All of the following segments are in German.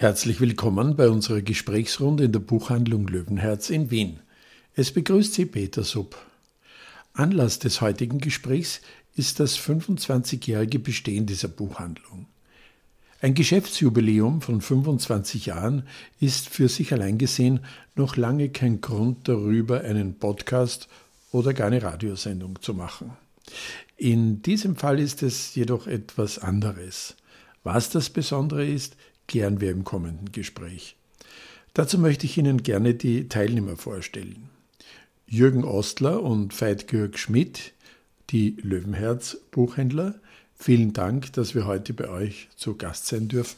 Herzlich willkommen bei unserer Gesprächsrunde in der Buchhandlung Löwenherz in Wien. Es begrüßt Sie Peter Sub. Anlass des heutigen Gesprächs ist das 25-jährige Bestehen dieser Buchhandlung. Ein Geschäftsjubiläum von 25 Jahren ist für sich allein gesehen noch lange kein Grund darüber, einen Podcast oder gar eine Radiosendung zu machen. In diesem Fall ist es jedoch etwas anderes. Was das Besondere ist, klären wir im kommenden Gespräch. Dazu möchte ich Ihnen gerne die Teilnehmer vorstellen. Jürgen Ostler und Veit-Georg Schmidt, die Löwenherz-Buchhändler. Vielen Dank, dass wir heute bei euch zu Gast sein dürfen.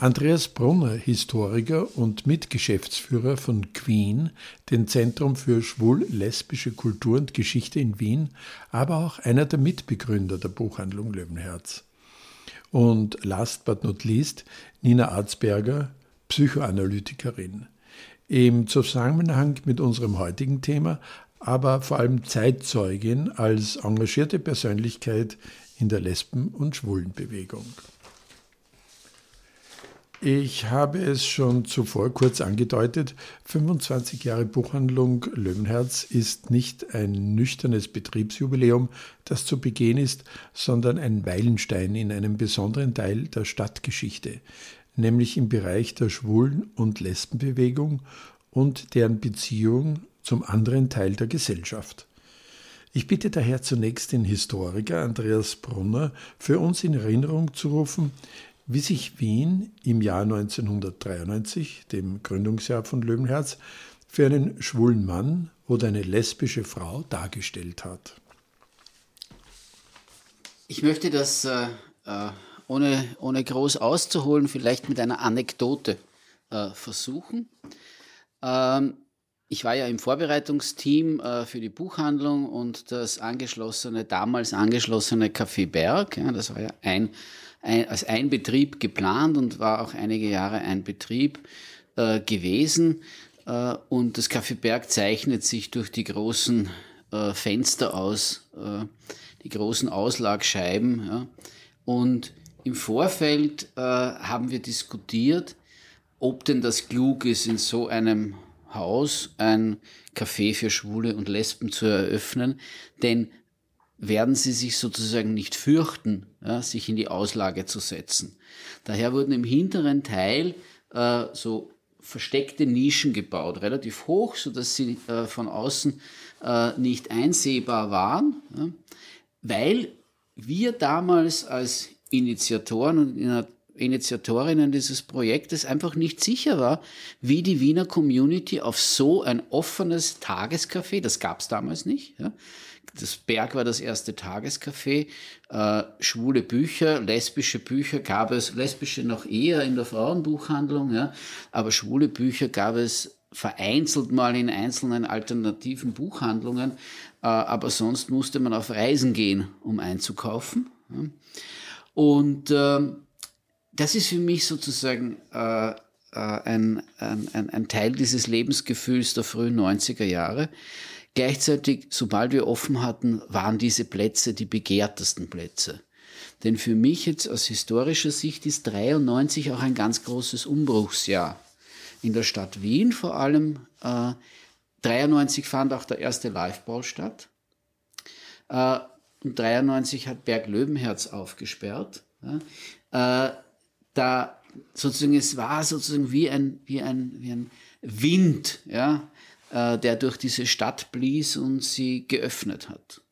Andreas Brunner, Historiker und Mitgeschäftsführer von Queen, dem Zentrum für schwul-lesbische Kultur und Geschichte in Wien, aber auch einer der Mitbegründer der Buchhandlung Löwenherz. Und last but not least Nina Arzberger, Psychoanalytikerin. Im Zusammenhang mit unserem heutigen Thema, aber vor allem Zeitzeugin als engagierte Persönlichkeit in der Lesben- und Schwulenbewegung. Ich habe es schon zuvor kurz angedeutet, 25 Jahre Buchhandlung Löwenherz ist nicht ein nüchternes Betriebsjubiläum, das zu begehen ist, sondern ein Meilenstein in einem besonderen Teil der Stadtgeschichte, nämlich im Bereich der Schwulen- und Lesbenbewegung und deren Beziehung zum anderen Teil der Gesellschaft. Ich bitte daher zunächst den Historiker Andreas Brunner für uns in Erinnerung zu rufen, wie sich Wien im Jahr 1993, dem Gründungsjahr von Löwenherz, für einen schwulen Mann oder eine lesbische Frau dargestellt hat. Ich möchte das äh, äh, ohne, ohne groß auszuholen, vielleicht mit einer Anekdote äh, versuchen. Ähm, ich war ja im Vorbereitungsteam äh, für die Buchhandlung und das angeschlossene, damals angeschlossene Café Berg, ja, das war ja ein ein, als ein Betrieb geplant und war auch einige Jahre ein Betrieb äh, gewesen. Äh, und das Café Berg zeichnet sich durch die großen äh, Fenster aus, äh, die großen Auslagscheiben. Ja. Und im Vorfeld äh, haben wir diskutiert, ob denn das klug ist, in so einem Haus ein Café für Schwule und Lesben zu eröffnen. Denn werden sie sich sozusagen nicht fürchten, ja, sich in die Auslage zu setzen. Daher wurden im hinteren Teil äh, so versteckte Nischen gebaut, relativ hoch, so dass sie äh, von außen äh, nicht einsehbar waren, ja, weil wir damals als Initiatoren und Initiatorinnen dieses Projektes einfach nicht sicher war, wie die Wiener Community auf so ein offenes Tagescafé, das gab es damals nicht, ja, das Berg war das erste Tagescafé. Äh, schwule Bücher, lesbische Bücher gab es, lesbische noch eher in der Frauenbuchhandlung, ja, aber schwule Bücher gab es vereinzelt mal in einzelnen alternativen Buchhandlungen, äh, aber sonst musste man auf Reisen gehen, um einzukaufen. Ja. Und äh, das ist für mich sozusagen äh, äh, ein, ein, ein Teil dieses Lebensgefühls der frühen 90er Jahre. Gleichzeitig, sobald wir offen hatten, waren diese Plätze die begehrtesten Plätze. Denn für mich jetzt aus historischer Sicht ist 93 auch ein ganz großes Umbruchsjahr. In der Stadt Wien vor allem. Äh, 93 fand auch der erste Liveball statt. Äh, und 93 hat Berg Löwenherz aufgesperrt. Ja. Äh, da sozusagen, es war sozusagen wie ein, wie ein, wie ein Wind, ja, äh, der durch diese Stadt blies und sie geöffnet hat.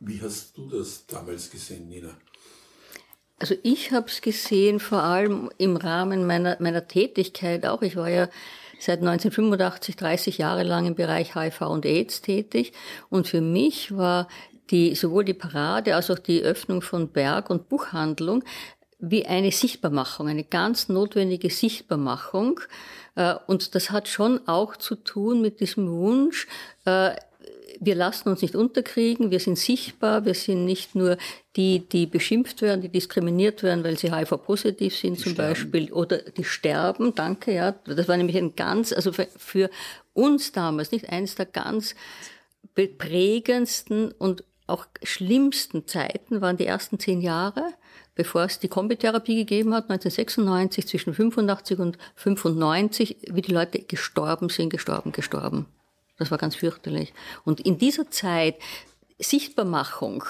Wie hast du das damals gesehen, Nina? Also ich habe es gesehen vor allem im Rahmen meiner, meiner Tätigkeit auch. Ich war ja seit 1985 30 Jahre lang im Bereich HIV und AIDS tätig und für mich war die, sowohl die Parade als auch die Öffnung von Berg- und Buchhandlung wie eine Sichtbarmachung, eine ganz notwendige Sichtbarmachung. Äh, und das hat schon auch zu tun mit diesem Wunsch, äh, wir lassen uns nicht unterkriegen, wir sind sichtbar, wir sind nicht nur die, die beschimpft werden, die diskriminiert werden, weil sie HIV-positiv sind die zum sterben. Beispiel, oder die sterben, danke, ja. Das war nämlich ein ganz, also für, für uns damals, nicht eines der ganz prägendsten und auch schlimmsten Zeiten waren die ersten zehn Jahre, bevor es die Kombitherapie gegeben hat, 1996, zwischen 85 und 95, wie die Leute gestorben sind, gestorben, gestorben. Das war ganz fürchterlich. Und in dieser Zeit Sichtbarmachung,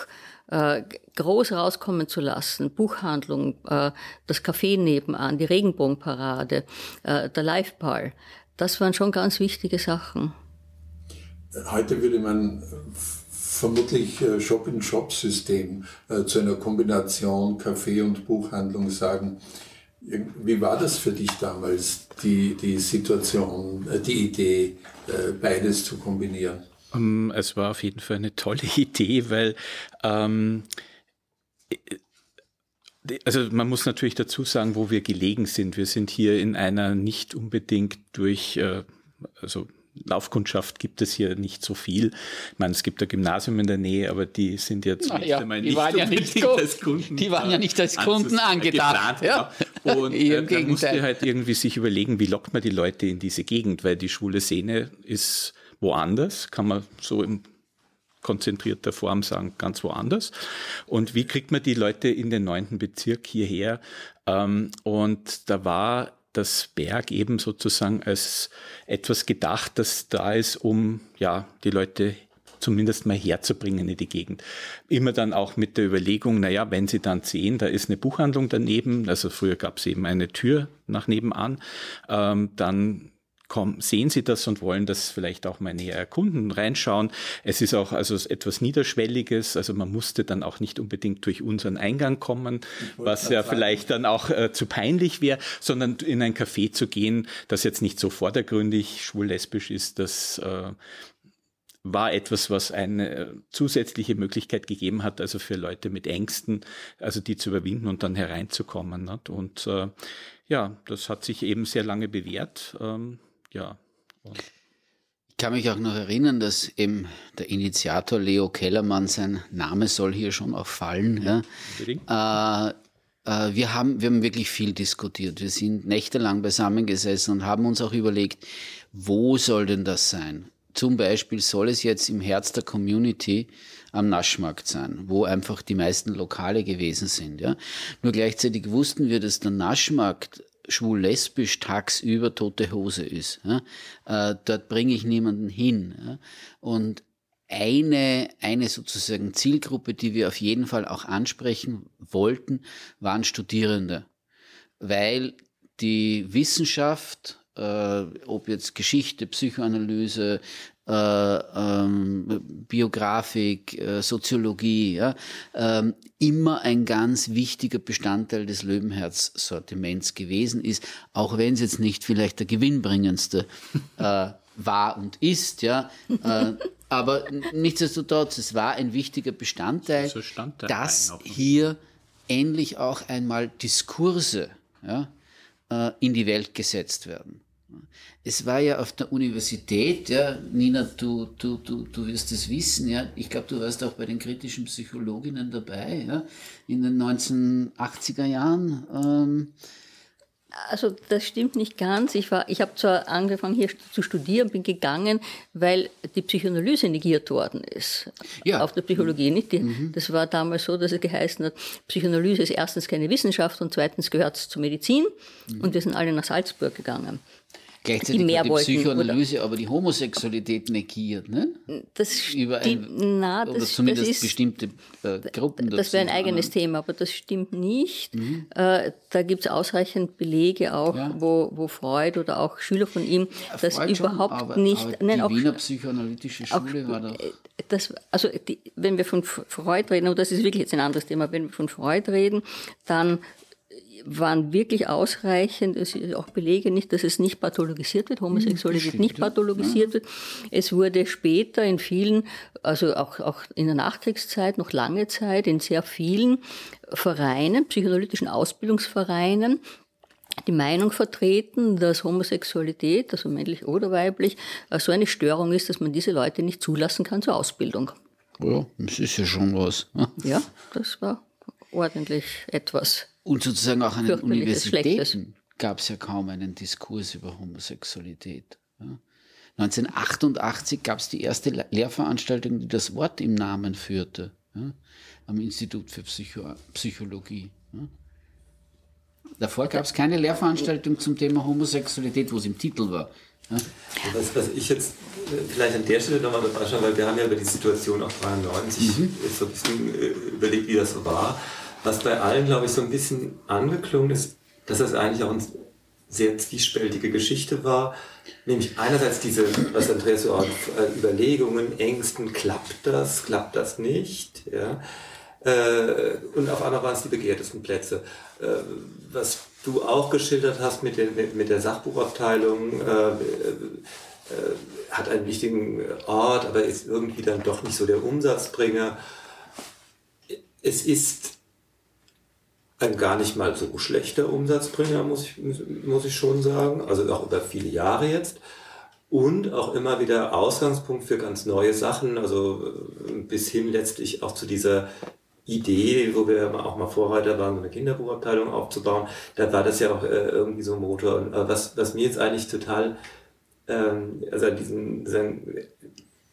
äh, groß rauskommen zu lassen, Buchhandlung, äh, das Café nebenan, die Regenbogenparade, äh, der Liveball, das waren schon ganz wichtige Sachen. Heute würde man vermutlich äh, Shop-in-Shop-System äh, zu einer Kombination Café und Buchhandlung sagen. Wie war das für dich damals, die, die Situation, äh, die Idee, beides zu kombinieren? Ähm, es war auf jeden Fall eine tolle Idee, weil ähm, also man muss natürlich dazu sagen, wo wir gelegen sind. Wir sind hier in einer nicht unbedingt durch äh, also Laufkundschaft gibt es hier nicht so viel. Ich meine, es gibt ein Gymnasium in der Nähe, aber die sind jetzt nicht ja, einmal nicht waren ja nicht als Kunden. Die waren ja nicht als Kunden angedacht. Ja. Und äh, man musste halt irgendwie sich überlegen, wie lockt man die Leute in diese Gegend, weil die schwule Szene ist woanders, kann man so im konzentrierter Form sagen, ganz woanders. Und wie kriegt man die Leute in den neunten Bezirk hierher? Ähm, und da war das Berg eben sozusagen als etwas gedacht, das da ist, um ja die Leute zumindest mal herzubringen in die Gegend. Immer dann auch mit der Überlegung, naja, wenn Sie dann sehen, da ist eine Buchhandlung daneben, also früher gab es eben eine Tür nach nebenan, ähm, dann kommen, sehen Sie das und wollen das vielleicht auch mal näher erkunden, reinschauen. Es ist auch also etwas Niederschwelliges, also man musste dann auch nicht unbedingt durch unseren Eingang kommen, was ja sagen. vielleicht dann auch äh, zu peinlich wäre, sondern in ein Café zu gehen, das jetzt nicht so vordergründig schwul-lesbisch ist, das äh, war etwas, was eine äh, zusätzliche Möglichkeit gegeben hat, also für Leute mit Ängsten, also die zu überwinden und dann hereinzukommen. Nicht? Und äh, ja, das hat sich eben sehr lange bewährt. Ähm, ja. Ich kann mich auch noch erinnern, dass eben der Initiator Leo Kellermann, sein Name soll hier schon auch fallen. Ja. Äh, äh, wir, haben, wir haben wirklich viel diskutiert. Wir sind nächtelang beisammengesessen und haben uns auch überlegt, wo soll denn das sein? Zum Beispiel soll es jetzt im Herz der Community am Naschmarkt sein, wo einfach die meisten Lokale gewesen sind. Ja. Nur gleichzeitig wussten wir, dass der Naschmarkt schwul-lesbisch tagsüber tote Hose ist. Ja? Äh, dort bringe ich niemanden hin. Ja? Und eine, eine sozusagen Zielgruppe, die wir auf jeden Fall auch ansprechen wollten, waren Studierende. Weil die Wissenschaft, äh, ob jetzt Geschichte, Psychoanalyse, ähm, Biografik, äh, Soziologie, ja, ähm, immer ein ganz wichtiger Bestandteil des Löwenherz-Sortiments gewesen ist, auch wenn es jetzt nicht vielleicht der gewinnbringendste äh, war und ist, ja. Äh, aber nichtsdestotrotz, es war ein wichtiger Bestandteil, so dass hier endlich auch einmal Diskurse ja, äh, in die Welt gesetzt werden. Es war ja auf der Universität, ja, Nina, du, du, du, du wirst es wissen, ja, ich glaube, du warst auch bei den kritischen Psychologinnen dabei, ja, in den 1980er Jahren. Ähm, also das stimmt nicht ganz. Ich, war, ich habe zwar angefangen hier zu studieren, bin gegangen, weil die Psychoanalyse negiert worden ist. Ja. Auf der Psychologie nicht. Die, mhm. Das war damals so, dass es geheißen hat, Psychoanalyse ist erstens keine Wissenschaft und zweitens gehört es zur Medizin. Mhm. Und wir sind alle nach Salzburg gegangen. Gleichzeitig die, mehr die Psychoanalyse oder? aber die Homosexualität negiert, ne? Das Über ein, na, das, oder zumindest das ist, bestimmte äh, Gruppen. Das wäre ein eigenes anderen. Thema, aber das stimmt nicht. Mhm. Äh, da gibt es ausreichend Belege auch, ja. wo, wo Freud oder auch Schüler von ihm ja, das Freud überhaupt schon, aber, nicht. Aber nein, die auch, Wiener psychoanalytische Schule auch, war doch. Äh, das, also die, wenn wir von Freud reden, und das ist wirklich jetzt ein anderes Thema, wenn wir von Freud reden, dann waren wirklich ausreichend. Es ist auch Belege nicht, dass es nicht pathologisiert wird, Homosexualität Stimmt, nicht pathologisiert wird. Es wurde später in vielen, also auch, auch in der Nachkriegszeit, noch lange Zeit, in sehr vielen Vereinen, psychoanalytischen Ausbildungsvereinen, die Meinung vertreten, dass Homosexualität, also männlich oder weiblich, so eine Störung ist, dass man diese Leute nicht zulassen kann zur Ausbildung. Ja, das ist ja schon was. Ja, das war ordentlich etwas. Und sozusagen auch an den Universitäten gab es ja kaum einen Diskurs über Homosexualität. Ja. 1988 gab es die erste Lehrveranstaltung, die das Wort im Namen führte, ja, am Institut für Psycho Psychologie. Davor gab es keine Lehrveranstaltung zum Thema Homosexualität, wo es im Titel war. Was, was, ich jetzt äh, vielleicht an der Stelle nochmal anschauen, weil wir haben ja über die Situation auch 93 mhm. so ein bisschen äh, überlegt, wie das so war. Was bei allen, glaube ich, so ein bisschen angeklungen ist, dass das eigentlich auch eine sehr zwiespältige Geschichte war. Nämlich einerseits diese, was Andreas so auch äh, Überlegungen, Ängsten, klappt das, klappt das nicht, ja. Und auf einmal waren es die begehrtesten Plätze. Was du auch geschildert hast mit, den, mit, der Sachbuchabteilung, äh, äh, hat einen wichtigen Ort, aber ist irgendwie dann doch nicht so der Umsatzbringer. Es ist ein gar nicht mal so schlechter Umsatzbringer, muss ich, muss ich schon sagen, also auch über viele Jahre jetzt. Und auch immer wieder Ausgangspunkt für ganz neue Sachen, also bis hin letztlich auch zu dieser Idee, wo wir auch mal Vorreiter waren, eine Kinderbuchabteilung aufzubauen, da war das ja auch äh, irgendwie so ein Motor. Und äh, was, was mir jetzt eigentlich total, ähm, also diesen, diesen,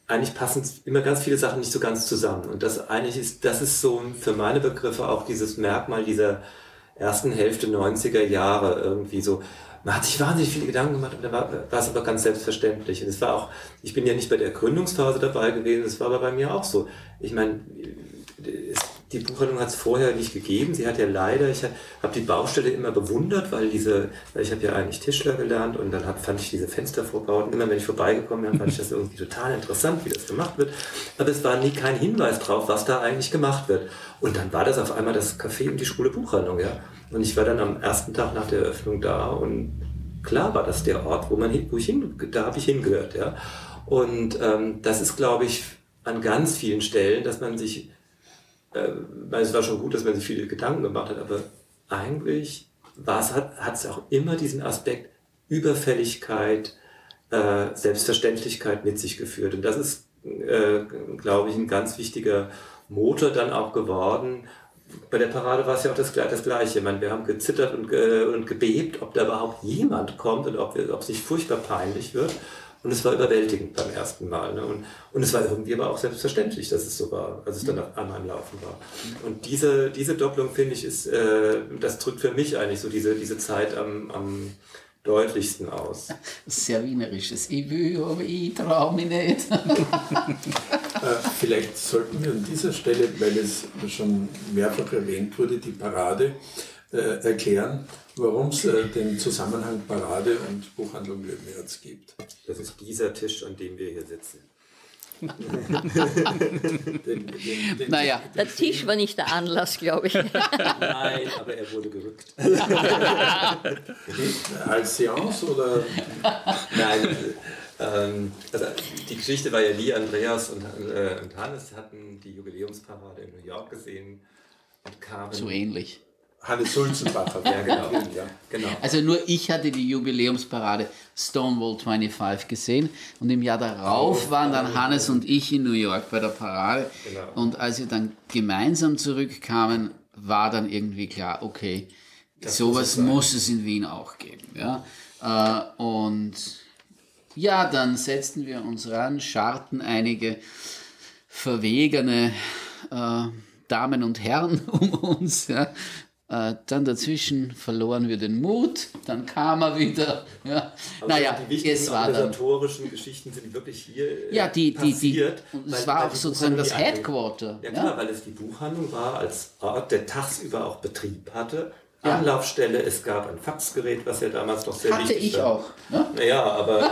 eigentlich passen immer ganz viele Sachen nicht so ganz zusammen. Und das eigentlich ist, das ist so für meine Begriffe auch dieses Merkmal dieser ersten Hälfte 90er Jahre irgendwie so. Man hat sich wahnsinnig viele Gedanken gemacht, aber da war, war es aber ganz selbstverständlich. Und es war auch, ich bin ja nicht bei der Gründungsphase dabei gewesen, es war aber bei mir auch so. Ich meine, es die Buchhandlung hat es vorher nicht gegeben. Sie hat ja leider, ich habe die Baustelle immer bewundert, weil diese, weil ich habe ja eigentlich Tischler gelernt und dann hab, fand ich diese Fenstervorbauten, immer wenn ich vorbeigekommen bin, fand ich das irgendwie total interessant, wie das gemacht wird. Aber es war nie kein Hinweis drauf, was da eigentlich gemacht wird. Und dann war das auf einmal das Café und die Schule Buchhandlung, ja. Und ich war dann am ersten Tag nach der Eröffnung da und klar war das der Ort, wo man wo ich hin, da habe ich hingehört, ja. Und ähm, das ist, glaube ich, an ganz vielen Stellen, dass man sich äh, weil es war schon gut, dass man sich viele Gedanken gemacht hat, aber eigentlich hat es auch immer diesen Aspekt Überfälligkeit, äh, Selbstverständlichkeit mit sich geführt. Und das ist, äh, glaube ich, ein ganz wichtiger Motor dann auch geworden. Bei der Parade war es ja auch das, das Gleiche. Ich meine, wir haben gezittert und, ge und gebebt, ob da überhaupt jemand kommt und ob, es nicht furchtbar peinlich wird. Und es war überwältigend beim ersten Mal. Ne? Und, und es war irgendwie aber auch selbstverständlich, dass es so war, als es dann an meinem Laufen war. Und diese, diese Doppelung, finde ich, ist, äh, das drückt für mich eigentlich so diese, diese Zeit am, am deutlichsten aus. Sehr wienerisches. Ich will, aber ich traue mich nicht. äh, vielleicht sollten wir an dieser Stelle, weil es schon mehrfach erwähnt wurde, die Parade äh, erklären warum es äh, den Zusammenhang Parade und Buchhandlung Löwenherz gibt. Das ist dieser Tisch, an dem wir hier sitzen. den, den, den, naja, der Tisch war nicht der Anlass, glaube ich. Nein, aber er wurde gerückt. Als Seance oder? Nein, ähm, also die Geschichte war ja Lee, Andreas und, äh, und Hannes hatten die Jubiläumsparade in New York gesehen und kamen. So ähnlich. Hannes Sulzenbacher, ja, genau. ja, genau. Also nur ich hatte die Jubiläumsparade Stonewall 25 gesehen und im Jahr darauf oh, waren dann Hannes und ich in New York bei der Parade. Genau. Und als wir dann gemeinsam zurückkamen, war dann irgendwie klar, okay, das sowas muss, muss es in Wien auch geben. Ja? Äh, und ja, dann setzten wir uns ran, scharten einige verwegene äh, Damen und Herren um uns, ja, äh, dann dazwischen verloren wir den Mut, dann kam er wieder. Ja. Aber naja, die es war organisatorischen dann, Geschichten sind wirklich hier äh, ja, die, passiert. Die, die, und es war auch sozusagen das Headquarter. Ja, klar, ja? weil es die Buchhandlung war als Ort, der tagsüber auch Betrieb hatte. Ja. Anlaufstelle, es gab ein Faxgerät, was ja damals doch sehr Hatte wichtig ich war. auch. Ne? Naja, aber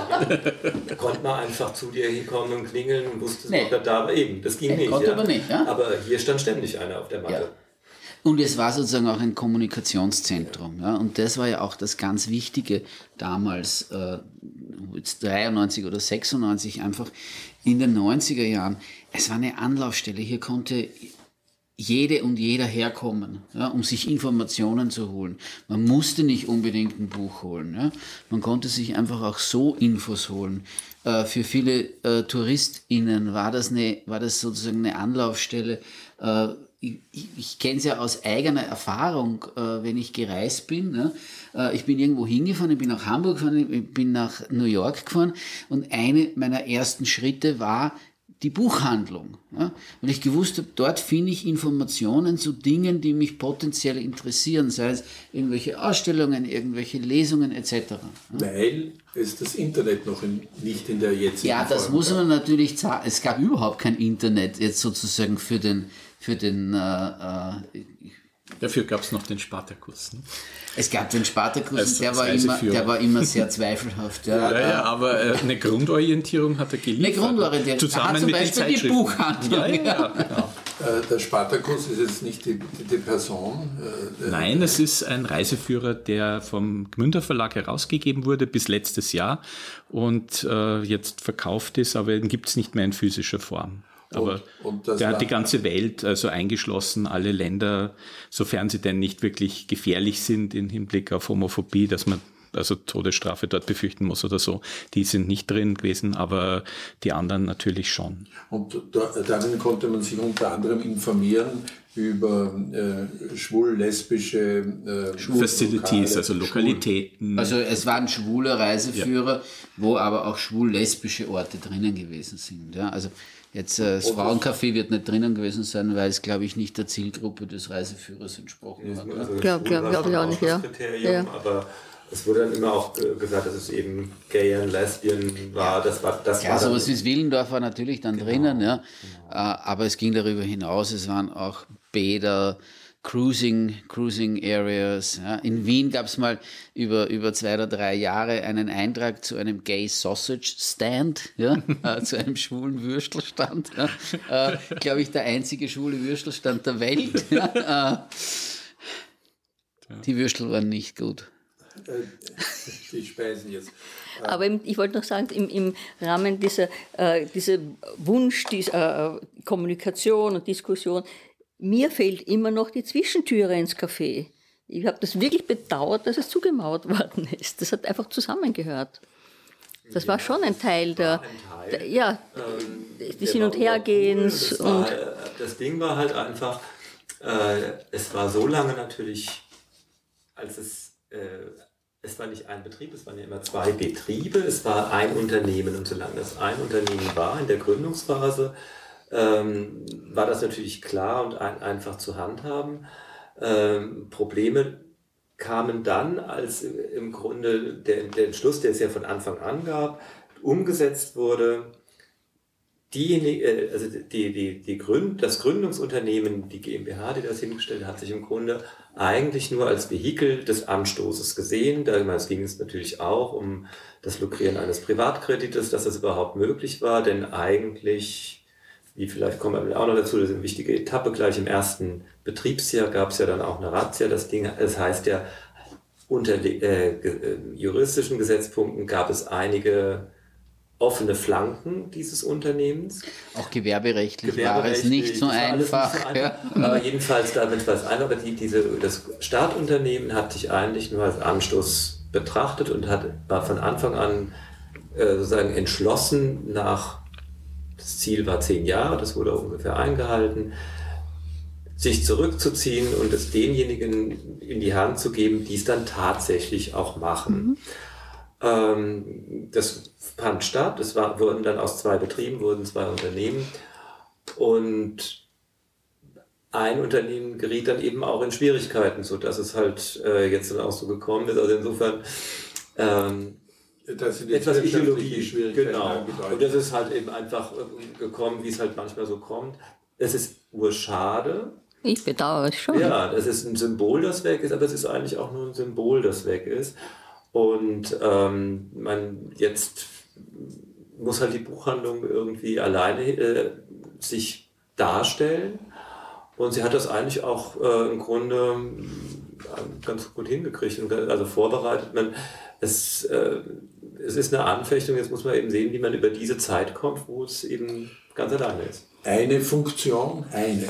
da konnte man einfach zu dir hinkommen und klingeln und wusste, nee. ob er da war. Eben, das ging nee, nicht. Konnte ja. aber nicht. Ja? Aber hier stand ständig einer auf der Matte. Und es war sozusagen auch ein Kommunikationszentrum. Ja? Und das war ja auch das ganz Wichtige damals, äh, 93 oder 96, einfach in den 90er Jahren. Es war eine Anlaufstelle. Hier konnte jede und jeder herkommen, ja, um sich Informationen zu holen. Man musste nicht unbedingt ein Buch holen. Ja. Man konnte sich einfach auch so Infos holen. Äh, für viele äh, TouristInnen war das, eine, war das sozusagen eine Anlaufstelle, äh, ich, ich kenne es ja aus eigener Erfahrung, äh, wenn ich gereist bin. Ne? Äh, ich bin irgendwo hingefahren, ich bin nach Hamburg gefahren, ich bin nach New York gefahren und eine meiner ersten Schritte war, die Buchhandlung. Ja? Und ich gewusst habe, dort finde ich Informationen zu Dingen, die mich potenziell interessieren, sei es irgendwelche Ausstellungen, irgendwelche Lesungen etc. Ja? Weil es das Internet noch in, nicht in der jetzigen Ja, das Form muss gab. man natürlich sagen. Es gab überhaupt kein Internet jetzt sozusagen für den, für den äh, äh, Dafür gab es noch den Spartakus. Ne? es gab den Spartakus, Als- und der war, immer, der war immer sehr zweifelhaft. Ja, Ja, ja, aber äh, eine Grundorientierung hat er geliefert. Eine Grundorientierung. Er Zusammen hat zum mit den Beispiel die Zeitschriften. Buchhandlung. Ja, ja, genau. Äh, Der Spartakus ist jetzt nicht die, die, Person. äh, Nein, es ist ein Reiseführer, der vom Gmünder Verlag herausgegeben wurde bis letztes Jahr und äh, jetzt verkauft ist, aber ihn gibt es nicht mehr in physischer Form. Aber und das der hat die ganze Welt, also eingeschlossen, alle Länder, sofern sie denn nicht wirklich gefährlich sind im Hinblick auf Homophobie, dass man also Todesstrafe dort befürchten muss oder so, die sind nicht drin gewesen, aber die anderen natürlich schon. Und da, darin konnte man sich unter anderem informieren über äh, schwul-lesbische äh, Facilities, also Schwul- Lokalitäten. Also es war ein schwuler Reiseführer, wo aber auch schwul-lesbische Orte drinnen gewesen sind. Ja? Also jetzt äh, das Frauencafé wird nicht drinnen gewesen sein, weil es, glaube ich, nicht der Zielgruppe des Reiseführers entsprochen hat. Also Glaub- glaub- glaub ich auch nicht, ja. Aber es wurde dann immer auch äh, gesagt, dass es eben Gay und Lesbian war. Das war, das Ja, war dann, sowas wie das Willendorf war natürlich dann drinnen, ja. Äh, Aber es ging darüber hinaus, es waren auch Bäder, Cruising, Cruising Areas. Ja. In Wien gab es mal über, über zwei oder drei Jahre einen Eintrag zu einem Gay Sausage Stand, ja, äh, zu einem schwulen Würstelstand. Ja. Äh, Glaube ich, der einzige schwule Würstelstand der Welt. Ja. Äh, die Würstel waren nicht gut. Die Speisen jetzt. Aber im- ich wollte noch sagen, im, im Rahmen dieser, äh, dieser Wunsch, dieser äh, Kommunikation und Diskussion, mir fehlt immer noch die Zwischentüre ins Café. Ich habe das wirklich bedauert, dass es zugemauert worden ist. Das hat einfach zusammengehört. Das war schon ein Teil der, ein Teil. der ja, Ähm, des Hin- und war. Hergehens Das, war, und äh, das Ding war halt einfach, äh, es war so lange natürlich, als es, äh, es war nicht ein Betrieb, es waren ja immer zwei Betriebe, es war ein Unternehmen und solange das ein Unternehmen war in der Gründungsphase, ähm, war das natürlich klar und ein, einfach zu handhaben. Ähm, Probleme kamen dann, als im Grunde der, der Entschluss, der es ja von Anfang an gab, umgesetzt wurde, diejenige, äh, also die, die, die Gründ, das Gründungsunternehmen, die GmbH, die das hingestellt hat, hat sich im Grunde eigentlich nur als Vehikel des Anstoßes gesehen. Damals ging es natürlich auch um das Lukrieren eines Privatkredites, dass das überhaupt möglich war, denn eigentlich, wie vielleicht kommen wir auch noch dazu, das ist eine wichtige Etappe, gleich im ersten Betriebsjahr gab es ja dann auch eine Razzia. Das Ding, das heißt ja, unter äh, äh, juristischen Gesetzpunkten gab es einige offene Flanken dieses Unternehmens. Auch gewerberechtlich, war es nicht so einfach. nicht so Ja. Aber jedenfalls damit war es ein, aber die, diese, das Startunternehmen hat sich eigentlich nur als Anstoß betrachtet und hat, war von Anfang an äh, sozusagen entschlossen nach, das Ziel war zehn Jahre, das wurde ungefähr eingehalten, sich zurückzuziehen und es denjenigen in die Hand zu geben, die es dann tatsächlich auch machen. Ähm, das fand statt. Es war, wurden dann aus zwei Betrieben, wurden zwei Unternehmen. Und ein Unternehmen geriet dann eben auch in Schwierigkeiten, so dass es halt äh, jetzt dann auch so gekommen ist. Also insofern ähm, Das sind etwas Ideologie. Schwierigkeiten Genau. Und das ist halt eben einfach äh, gekommen, wie es halt manchmal so kommt. Es ist urschade. ich bedauere es schon. Ja, das ist ein Symbol, das weg ist, aber es ist eigentlich auch nur ein Symbol, das weg ist. Und ähm, man jetzt muss halt die Buchhandlung irgendwie alleine äh, sich darstellen. Und sie hat das eigentlich auch äh, im Grunde äh, ganz gut hingekriegt und also vorbereitet. Man, es, äh, es ist eine Anfechtung, jetzt muss man eben sehen, wie man über diese Zeit kommt, wo es eben ganz alleine ist. Eine Funktion, eine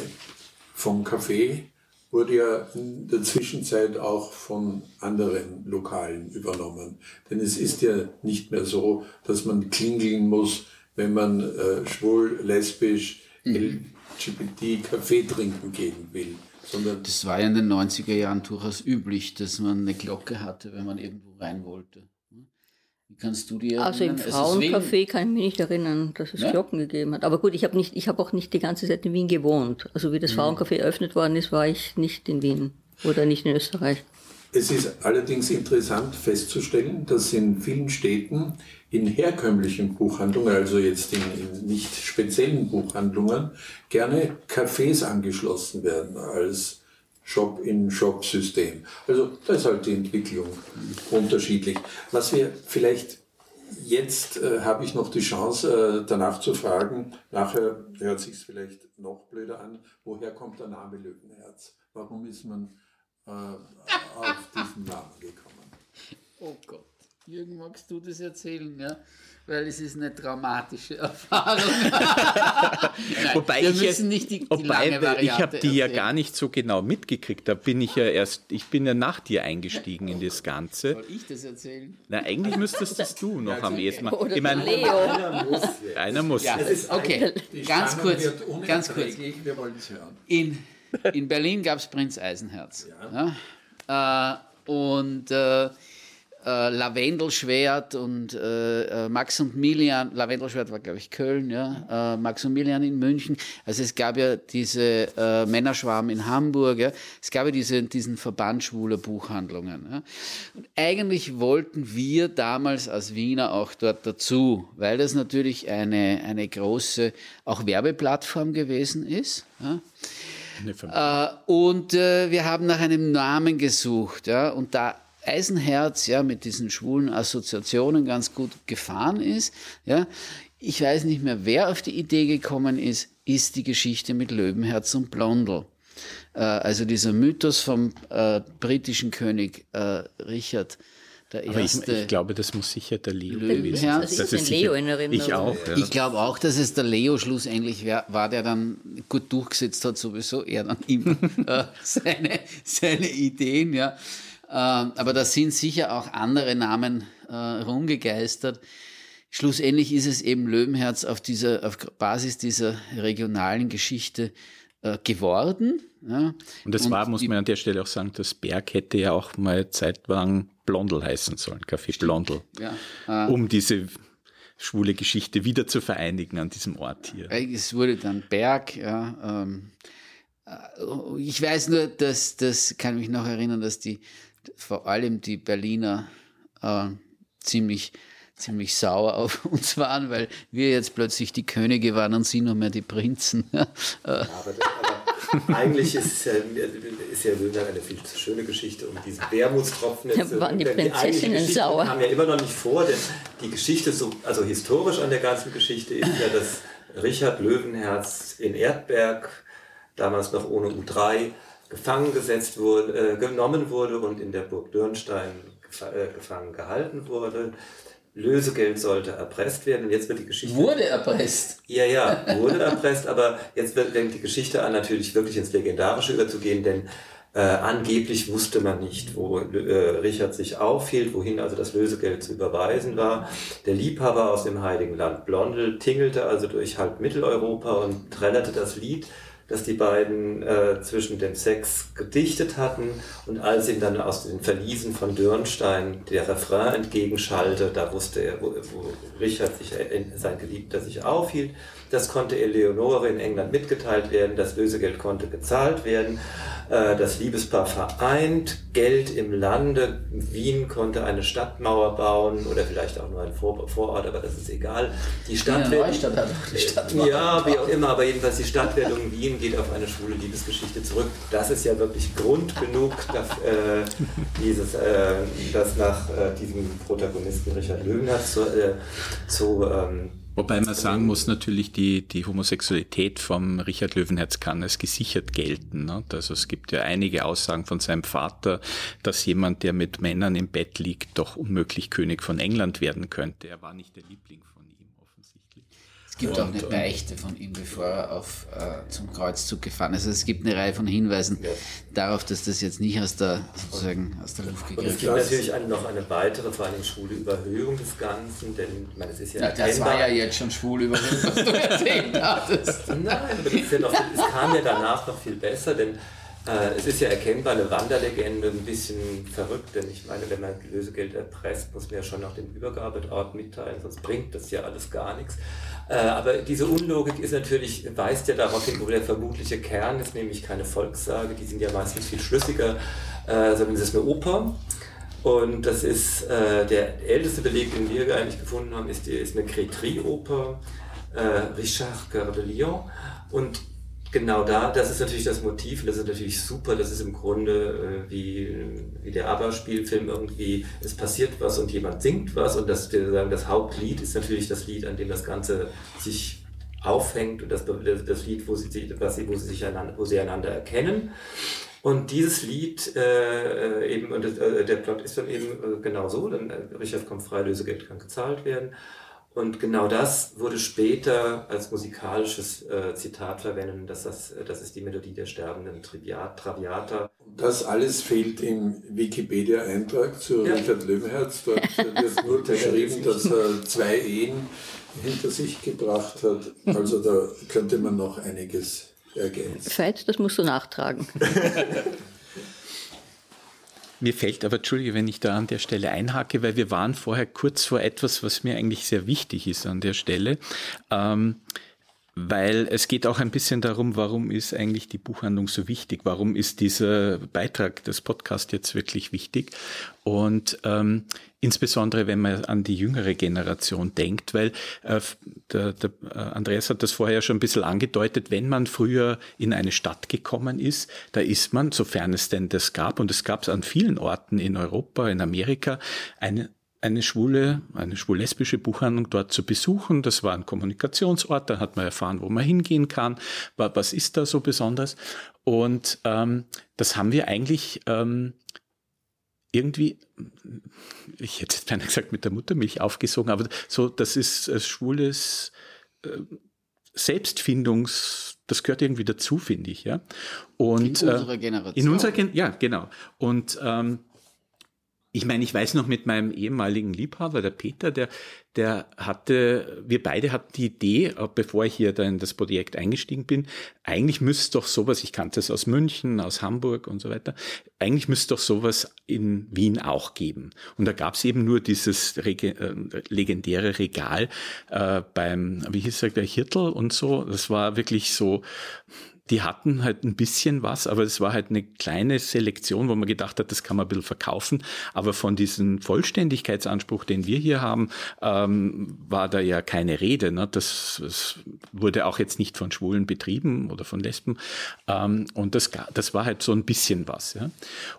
vom Café wurde ja in der Zwischenzeit auch von anderen Lokalen übernommen. Denn es ist ja nicht mehr so, dass man klingeln muss, wenn man äh, schwul, lesbisch, LGBT Kaffee trinken gehen will. Sondern Das war ja in den 90er Jahren durchaus üblich, dass man eine Glocke hatte, wenn man irgendwo rein wollte. Wie kannst du dir Also im Frauencafé kann ich mich nicht erinnern, dass es ja? Glocken gegeben hat. Aber gut, ich habe nicht, ich habe auch nicht die ganze Zeit in Wien gewohnt. Also wie das mhm. Frauencafé eröffnet worden ist, war ich nicht in Wien oder nicht in Österreich. Es ist allerdings interessant festzustellen, dass in vielen Städten in herkömmlichen Buchhandlungen, also jetzt in, in nicht speziellen Buchhandlungen, gerne Cafés angeschlossen werden als Shop-in-Shop-System. Also da ist halt die Entwicklung unterschiedlich. Was wir vielleicht jetzt äh, habe ich noch die Chance, äh, danach zu fragen, nachher hört sich vielleicht noch blöder an, woher kommt der Name Löwenherz? Warum ist man äh, auf diesen Namen gekommen? Oh Gott. Jürgen, magst du das erzählen? Ja? Weil es ist eine dramatische Erfahrung. Nein, wobei wir ich müssen nicht die, die wobei, lange Variante Ich habe die erzählen. ja gar nicht so genau mitgekriegt. Da bin ich ja erst, ich bin ja nach dir eingestiegen in das Ganze. Soll ich das erzählen? Na, eigentlich müsstest das du noch am ehesten machen. Ich meine, Leo. Einer muss. Einer muss. Ja, okay, ganz kurz. Ganz kurz. Wir wollen es hören. In, in Berlin gab es Prinz Eisenherz. Ja. ja? Äh, und äh, äh, Lavendelschwert und äh, äh, Max und Milian, Lavendelschwert war glaube ich Köln, ja, äh, Max und Milian in München. Also es gab ja diese äh, Männerschwarm in Hamburg, ja. es gab ja diese, diesen Verband schwuler Buchhandlungen. Ja. Und eigentlich wollten wir damals als Wiener auch dort dazu, weil das natürlich eine, eine große auch Werbeplattform gewesen ist. Ja. Äh, und äh, wir haben nach einem Namen gesucht, ja, und da Eisenherz ja mit diesen schwulen Assoziationen ganz gut gefahren ist. Ja, ich weiß nicht mehr, wer auf die Idee gekommen ist, ist die Geschichte mit Löwenherz und Blondel. Äh, also dieser Mythos vom äh, britischen König äh, Richard der erste. Ich, ich, glaube, das muss sicher der Leo gewesen sein. Das, das ist Leo in Erinnerung. Ich auch. Ja. Ich glaube auch, dass es der Leo schlussendlich war, der dann gut durchgesetzt hat, sowieso er dann immer äh, seine, seine Ideen, ja. Ähm, aber da sind sicher auch andere Namen äh, rumgegeistert. Schlussendlich ist es eben Löwenherz auf dieser, auf Basis dieser regionalen Geschichte äh, geworden. Ja. Und das war, muss man an der Stelle auch sagen, das Berg hätte ja auch mal zeitlang Blondel heißen sollen, Café Blondel, ja. Äh, um diese schwule Geschichte wieder zu vereinigen an diesem Ort hier. Es wurde dann Berg, ja. Ähm, äh, ich weiß nur, dass, das kann mich noch erinnern, dass die vor allem die Berliner äh, ziemlich ziemlich sauer auf uns waren, weil wir jetzt plötzlich die Könige waren und sie nur mehr die Prinzen. ja, aber, aber eigentlich ist es ja, ist ja Löwenherz eine viel zu schöne Geschichte um diesen Wermutstropfen. Jetzt, da waren die Prinzessinnen die sauer. haben ja immer noch nicht vor, denn die Geschichte, so, also historisch an der ganzen Geschichte ist ja, dass Richard Löwenherz in Erdberg, damals noch ohne U3, gefangen gesetzt wurde, äh, genommen wurde und in der Burg Dürnstein äh, gefangen gehalten wurde. Lösegeld sollte erpresst werden. Und jetzt wird die Geschichte. Wurde erpresst. Ja, ja, wurde erpresst, aber jetzt fängt die Geschichte an, natürlich wirklich ins Legendarische überzugehen, denn äh, angeblich wusste man nicht, wo äh, Richard sich aufhielt, wohin also das Lösegeld zu überweisen war. Der Liebhaber aus dem Heiligen Land Blondel tingelte also durch halb Mitteleuropa und trällerte das Lied dass die beiden äh, zwischen dem Sex gedichtet hatten und als ihm dann aus den Verliesen von Dürnstein der Refrain entgegenschallte, da wusste er, wo, wo Richard sich, äh, sein Geliebter sich aufhielt. Das konnte Eleonore in England mitgeteilt werden, das Lösegeld konnte gezahlt werden, äh, das Liebespaar vereint, Geld im Lande, Wien konnte eine Stadtmauer bauen oder vielleicht auch nur ein Vorort, aber das ist egal. Die Stadtwertung, ja, ja, wie auch immer, aber jedenfalls die Stadtwertung Wien geht auf eine schwule Liebesgeschichte zurück. Das ist ja wirklich Grund genug, dass, äh, dieses, äh, das nach äh, diesem Protagonisten Richard Löwenherz zu, äh, zu ähm, Wobei man sagen muss, natürlich die, die Homosexualität vom Richard Löwenherz kann als gesichert gelten. Ne? Also es gibt ja einige Aussagen von seinem Vater, dass jemand, der mit Männern im Bett liegt, doch unmöglich König von England werden könnte. Er war nicht der Liebling es gibt und, auch eine Beichte von ihm, bevor er auf, äh, zum Kreuzzug gefahren ist. Also es gibt eine Reihe von Hinweisen ja. darauf, dass das jetzt nicht aus der, sozusagen aus der Luft gegriffen ist. Es gibt natürlich eine, noch eine weitere, vor allem schwule Überhöhung des Ganzen, denn ich meine, es ist ja, ja Das war ja jetzt schon schwule Überhöhung, was du erzählt hattest. Nein, aber ja noch, es kam ja danach noch viel besser, denn es ist ja erkennbar eine Wanderlegende, ein bisschen verrückt, denn ich meine, wenn man Lösegeld erpresst, muss man ja schon noch den Übergabeort mitteilen, sonst bringt das ja alles gar nichts. Äh, aber diese Unlogik ist natürlich, weist ja darauf hin, wo der vermutliche Kern ist, nämlich keine Volkssage, die sind ja meistens viel schlüssiger, äh, sondern es ist eine Oper. Und das ist äh, der älteste Beleg, den wir eigentlich gefunden haben, ist, eine Crétry-Oper, äh, Richard Coeur de Lion. Und genau da, das ist natürlich das Motiv das ist natürlich super. Das ist im Grunde äh, wie, wie der ABBA-Spielfilm irgendwie, es passiert was und jemand singt was und das, sagen, das Hauptlied ist natürlich das Lied, an dem das Ganze sich aufhängt und das, das Lied, wo sie, was sie, wo sie sich einander, wo sie einander erkennen. Und dieses Lied äh, äh eben, und äh, der Plot ist dann eben äh, genau so, dann äh, Richard kommt frei, Lösegeld kann gezahlt werden. Und genau das wurde später als musikalisches äh, Zitat verwendet, dass das, das ist die Melodie der sterbenden Triviat, Traviata. Das alles fehlt im Wikipedia-Eintrag zu ja. Richard Löwenherz. Dort wird nur beschrieben, dass er zwei Ehen hinter sich gebracht hat. Also da könnte man noch einiges ergänzt. Veit, das musst du nachtragen. Mir fällt aber, Entschuldige, wenn ich da an der Stelle einhake, weil wir waren vorher kurz vor etwas, was mir eigentlich sehr wichtig ist an der Stelle. Ähm, weil es geht auch ein bisschen darum, warum ist eigentlich die Buchhandlung so wichtig? Warum ist dieser Beitrag des Podcasts jetzt wirklich wichtig? Und ähm, insbesondere, wenn man an die jüngere Generation denkt, weil äh, der, der äh, Andreas hat das vorher schon ein bisschen angedeutet, wenn man früher in eine Stadt gekommen ist, da ist man, sofern es denn das gab, und es gab es an vielen Orten in Europa, in Amerika, eine eine schwule, eine schwul-lesbische Buchhandlung dort zu besuchen. Das war ein Kommunikationsort, da hat man erfahren, wo man hingehen kann, was ist da so besonders. Und ähm, das haben wir eigentlich ähm, irgendwie, ich hätte jetzt beinahe gesagt, mit der Muttermilch aufgesogen, aber so, das ist äh, schwules äh, Selbstfindungs, das gehört irgendwie dazu, finde ich, ja. Und, in unserer Generation. In unserer Gen ja, genau. Und ähm, ich meine, ich weiß noch mit meinem ehemaligen Liebhaber, der Peter, der, der hatte, wir beide hatten die Idee, äh, bevor ich hier da in das Projekt eingestiegen bin, eigentlich müsste doch sowas, ich kannte es aus München, aus Hamburg und so weiter, eigentlich müsste doch sowas in Wien auch geben. Und da gab es eben nur dieses äh, legendäre Regal äh, beim, wie hieß er, der Hirtel und so. Das war wirklich so, die hatten halt ein bisschen was, aber es war halt eine kleine Selektion, wo man gedacht hat, das kann man ein bisschen verkaufen. Aber von diesem Vollständigkeitsanspruch, den wir hier haben, ähm, war da ja keine Rede. Ne? Das, das, wurde auch jetzt nicht von Schwulen betrieben oder von Lesben. Ähm, und das, das war halt so ein bisschen was. Ja?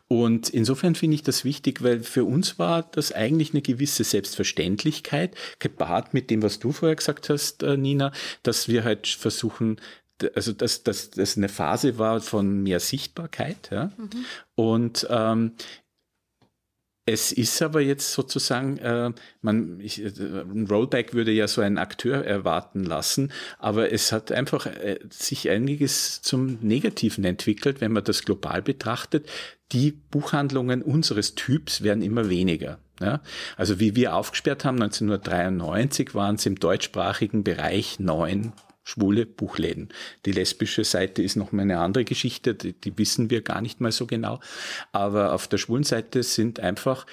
Und insofern finde ich das wichtig, weil für uns war das eigentlich eine gewisse Selbstverständlichkeit, gepaart mit dem, was du vorher gesagt hast, äh, Nina, dass wir halt versuchen, also dass das, das eine Phase war von mehr Sichtbarkeit. Ja? Mhm. Und ähm, es ist aber jetzt sozusagen, äh, man, ich, äh, ein Rollback würde ja so einen Akteur erwarten lassen, aber es hat einfach äh, sich einiges zum Negativen entwickelt, wenn man das global betrachtet. Die Buchhandlungen unseres Typs werden immer weniger. Ja? Also wie wir aufgesperrt haben, 1993 waren es im deutschsprachigen Bereich neun schwule Buchläden. Die lesbische Seite ist noch mal eine andere Geschichte, die, die wissen wir gar nicht mal so genau. Aber auf der schwulen Seite sind einfach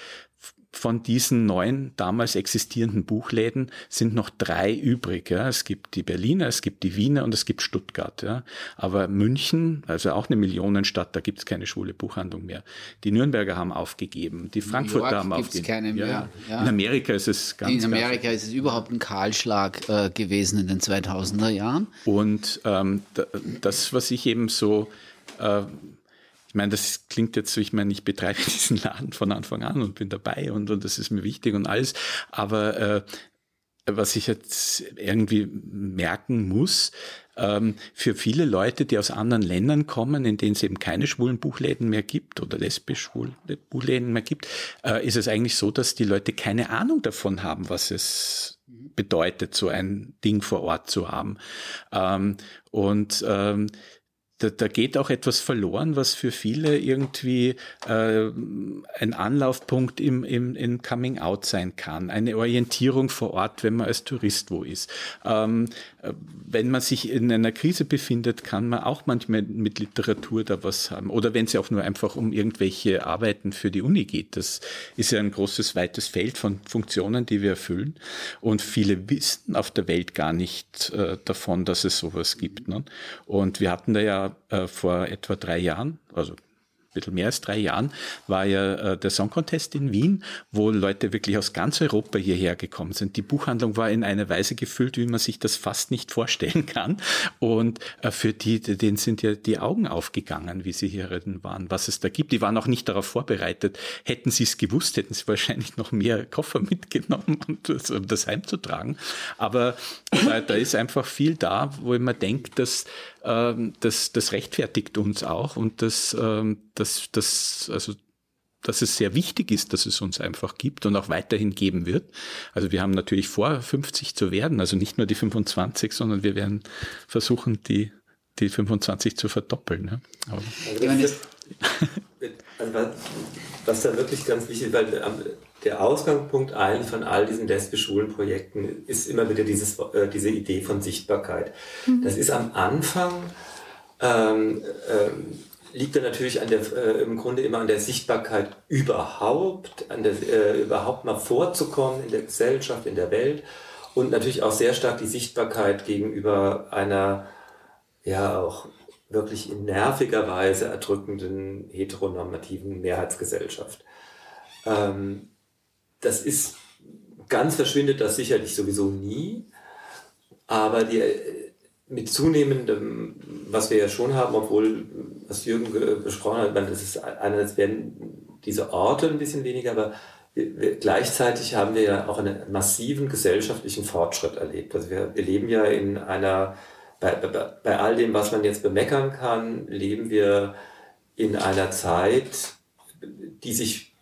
von diesen neun damals existierenden Buchläden sind noch drei übrig. Ja. Es gibt die Berliner, es gibt die Wiener und es gibt Stuttgart. Ja. Aber München, also auch eine Millionenstadt, da gibt es keine schwule Buchhandlung mehr. Die Nürnberger haben aufgegeben, die Frankfurter haben aufgegeben. Keine mehr. Ja. In Amerika ist es ganz In Amerika ganz ist es überhaupt ein Kahlschlag äh, gewesen in den 2000er Jahren. Und ähm, das, was ich eben so äh, ich meine, das klingt jetzt so, ich meine, ich betreibe diesen Laden von Anfang an und bin dabei und, und das ist mir wichtig und alles. Aber äh, was ich jetzt irgendwie merken muss, ähm, für viele Leute, die aus anderen Ländern kommen, in denen es eben keine schwulen Buchläden mehr gibt oder lesbisch schwule Buchläden mehr gibt, äh, ist es eigentlich so, dass die Leute keine Ahnung davon haben, was es bedeutet, so ein Ding vor Ort zu haben. Ähm, und ähm, da, da geht auch etwas verloren, was für viele irgendwie äh, ein Anlaufpunkt im, im, im Coming Out sein kann. Eine Orientierung vor Ort, wenn man als Tourist wo ist. Ähm, wenn man sich in einer Krise befindet, kann man auch manchmal mit Literatur da was haben. Oder wenn es auch nur einfach um irgendwelche Arbeiten für die Uni geht. Das ist ja ein großes, weites Feld von Funktionen, die wir erfüllen. Und viele wissen auf der Welt gar nicht äh, davon, dass es sowas gibt. Ne? Und wir hatten da ja äh, vor etwa drei Jahren, also bisschen mehr als drei Jahren, war ja äh, der Song Contest in Wien, wo Leute wirklich aus ganz Europa hierher gekommen sind. Die Buchhandlung war in einer Weise gefüllt, wie man sich das fast nicht vorstellen kann. Und äh, für die, denen sind ja die Augen aufgegangen, wie sie hierin waren, was es da gibt. Die waren auch nicht darauf vorbereitet. Hätten sie es gewusst, hätten sie wahrscheinlich noch mehr Koffer mitgenommen, um das, heimzutragen. Aber äh, da ist einfach viel da, wo man denkt, dass ähm, das, das rechtfertigt uns auch und das, ähm, das, das, also dass es sehr wichtig ist, dass es uns einfach gibt und auch weiterhin geben wird. Also wir haben natürlich vor, 50 zu werden, also nicht nur die 25, sondern wir werden versuchen, die, die 25 zu verdoppeln. Ne? Aber also, also was da wirklich ganz wichtig ist, weil der Ausgangspunkt eigentlich von all diesen Lesbe-Schulen-Projekten ist immer wieder dieses, äh, diese Idee von Sichtbarkeit. Mhm. Das ist am Anfang, ähm, ähm, liegt er natürlich an der, äh, im Grunde immer an der Sichtbarkeit überhaupt, an der, äh, überhaupt mal vorzukommen in der Gesellschaft, in der Welt und natürlich auch sehr stark die Sichtbarkeit gegenüber einer, ja auch wirklich in nerviger Weise erdrückenden heteronormativen Mehrheitsgesellschaft. Ähm, das ist, ganz verschwindet das sicherlich sowieso nie, aber die, mit zunehmendem, was wir ja schon haben, obwohl, was Jürgen besprochen hat, das ist einerseits werden diese Orte ein bisschen weniger, aber wir, gleichzeitig haben wir ja auch einen massiven gesellschaftlichen Fortschritt erlebt. Also wir, wir leben ja in einer, bei, bei, bei all dem, was man jetzt bemeckern kann, leben wir in einer Zeit, die sich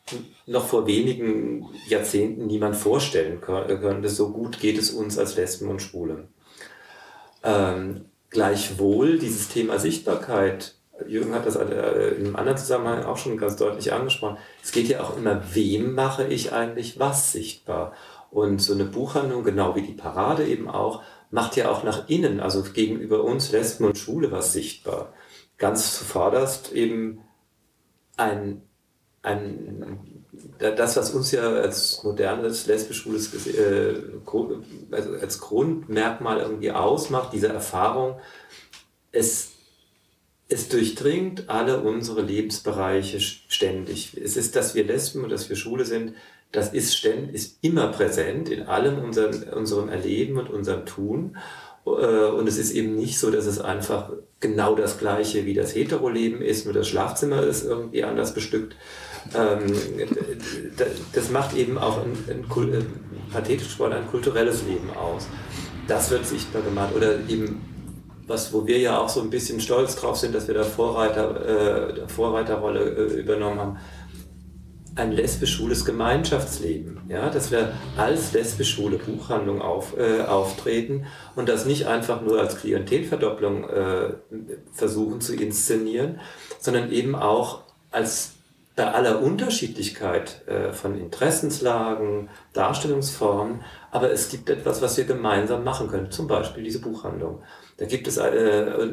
noch vor wenigen Jahrzehnten niemand vorstellen könnte. So gut geht es uns als Lesben und Schwule. Ähm, gleichwohl dieses Thema Sichtbarkeit, Jürgen hat das äh, in einem anderen Zusammenhang auch schon ganz deutlich angesprochen, es geht ja auch immer, wem mache ich eigentlich was sichtbar? Und so eine Buchhandlung, genau wie die Parade eben auch, macht ja auch nach innen, also gegenüber uns Lesben und Schwule was sichtbar. Ganz zuvorderst eben ein ein, das, was uns ja als modernes lesbisch-schwules äh, also als Grundmerkmal irgendwie ausmacht, diese Erfahrung, es, es durchdringt alle unsere Lebensbereiche ständig. Es ist, dass wir Lesben und dass wir Schwule sind, das ist, ständig, ist immer präsent in allem unserem, unserem Erleben und unserem Tun. Äh, und es ist eben nicht so, dass es einfach genau das gleiche wie das Hetero-Leben ist, nur das Schlafzimmer ist irgendwie anders bestückt, ähm, das macht eben auch ein, ein, ein, äh, pathetisch Sport ein kulturelles Leben aus. Das wird sichtbar gemacht. Oder eben, was, wo wir ja auch so ein bisschen stolz drauf sind, dass wir da Vorreiter, äh, Vorreiterrolle äh, übernommen haben, ein lesbisch-schwules Gemeinschaftsleben, ja, dass wir als lesbisch-schwule Buchhandlung auf, äh, auftreten und das nicht einfach nur als Klientelverdopplung äh, versuchen zu inszenieren, sondern eben auch als bei aller Unterschiedlichkeit äh, von Interessenslagen, Darstellungsformen, aber es gibt etwas, was wir gemeinsam machen können, zum Beispiel diese Buchhandlung. Da gibt es äh,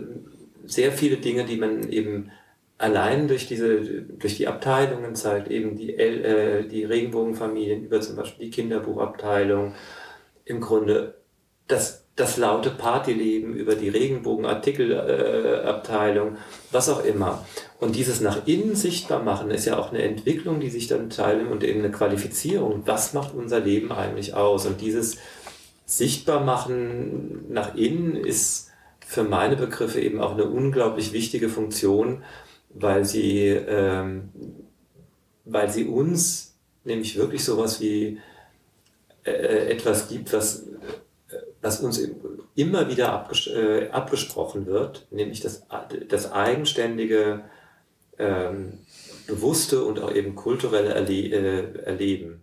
sehr viele Dinge, die man eben allein durch diese, durch die Abteilungen zeigt, eben die, äh, die Regenbogenfamilien, über zum Beispiel die Kinderbuchabteilung, im Grunde das das laute Partyleben, über die Regenbogenartikelabteilung, äh, was auch immer. Und dieses nach innen sichtbar machen ist ja auch eine Entwicklung, die sich dann teilen und eben eine Qualifizierung. Was macht unser Leben eigentlich aus? Und dieses sichtbar machen nach innen ist für meine Begriffe eben auch eine unglaublich wichtige Funktion, weil sie, ähm, weil sie uns nämlich wirklich sowas wie äh, etwas gibt, was was uns immer wieder abges äh, abgesprochen wird, nämlich das, das eigenständige, ähm, bewusste und auch eben kulturelle Erle äh, Erleben.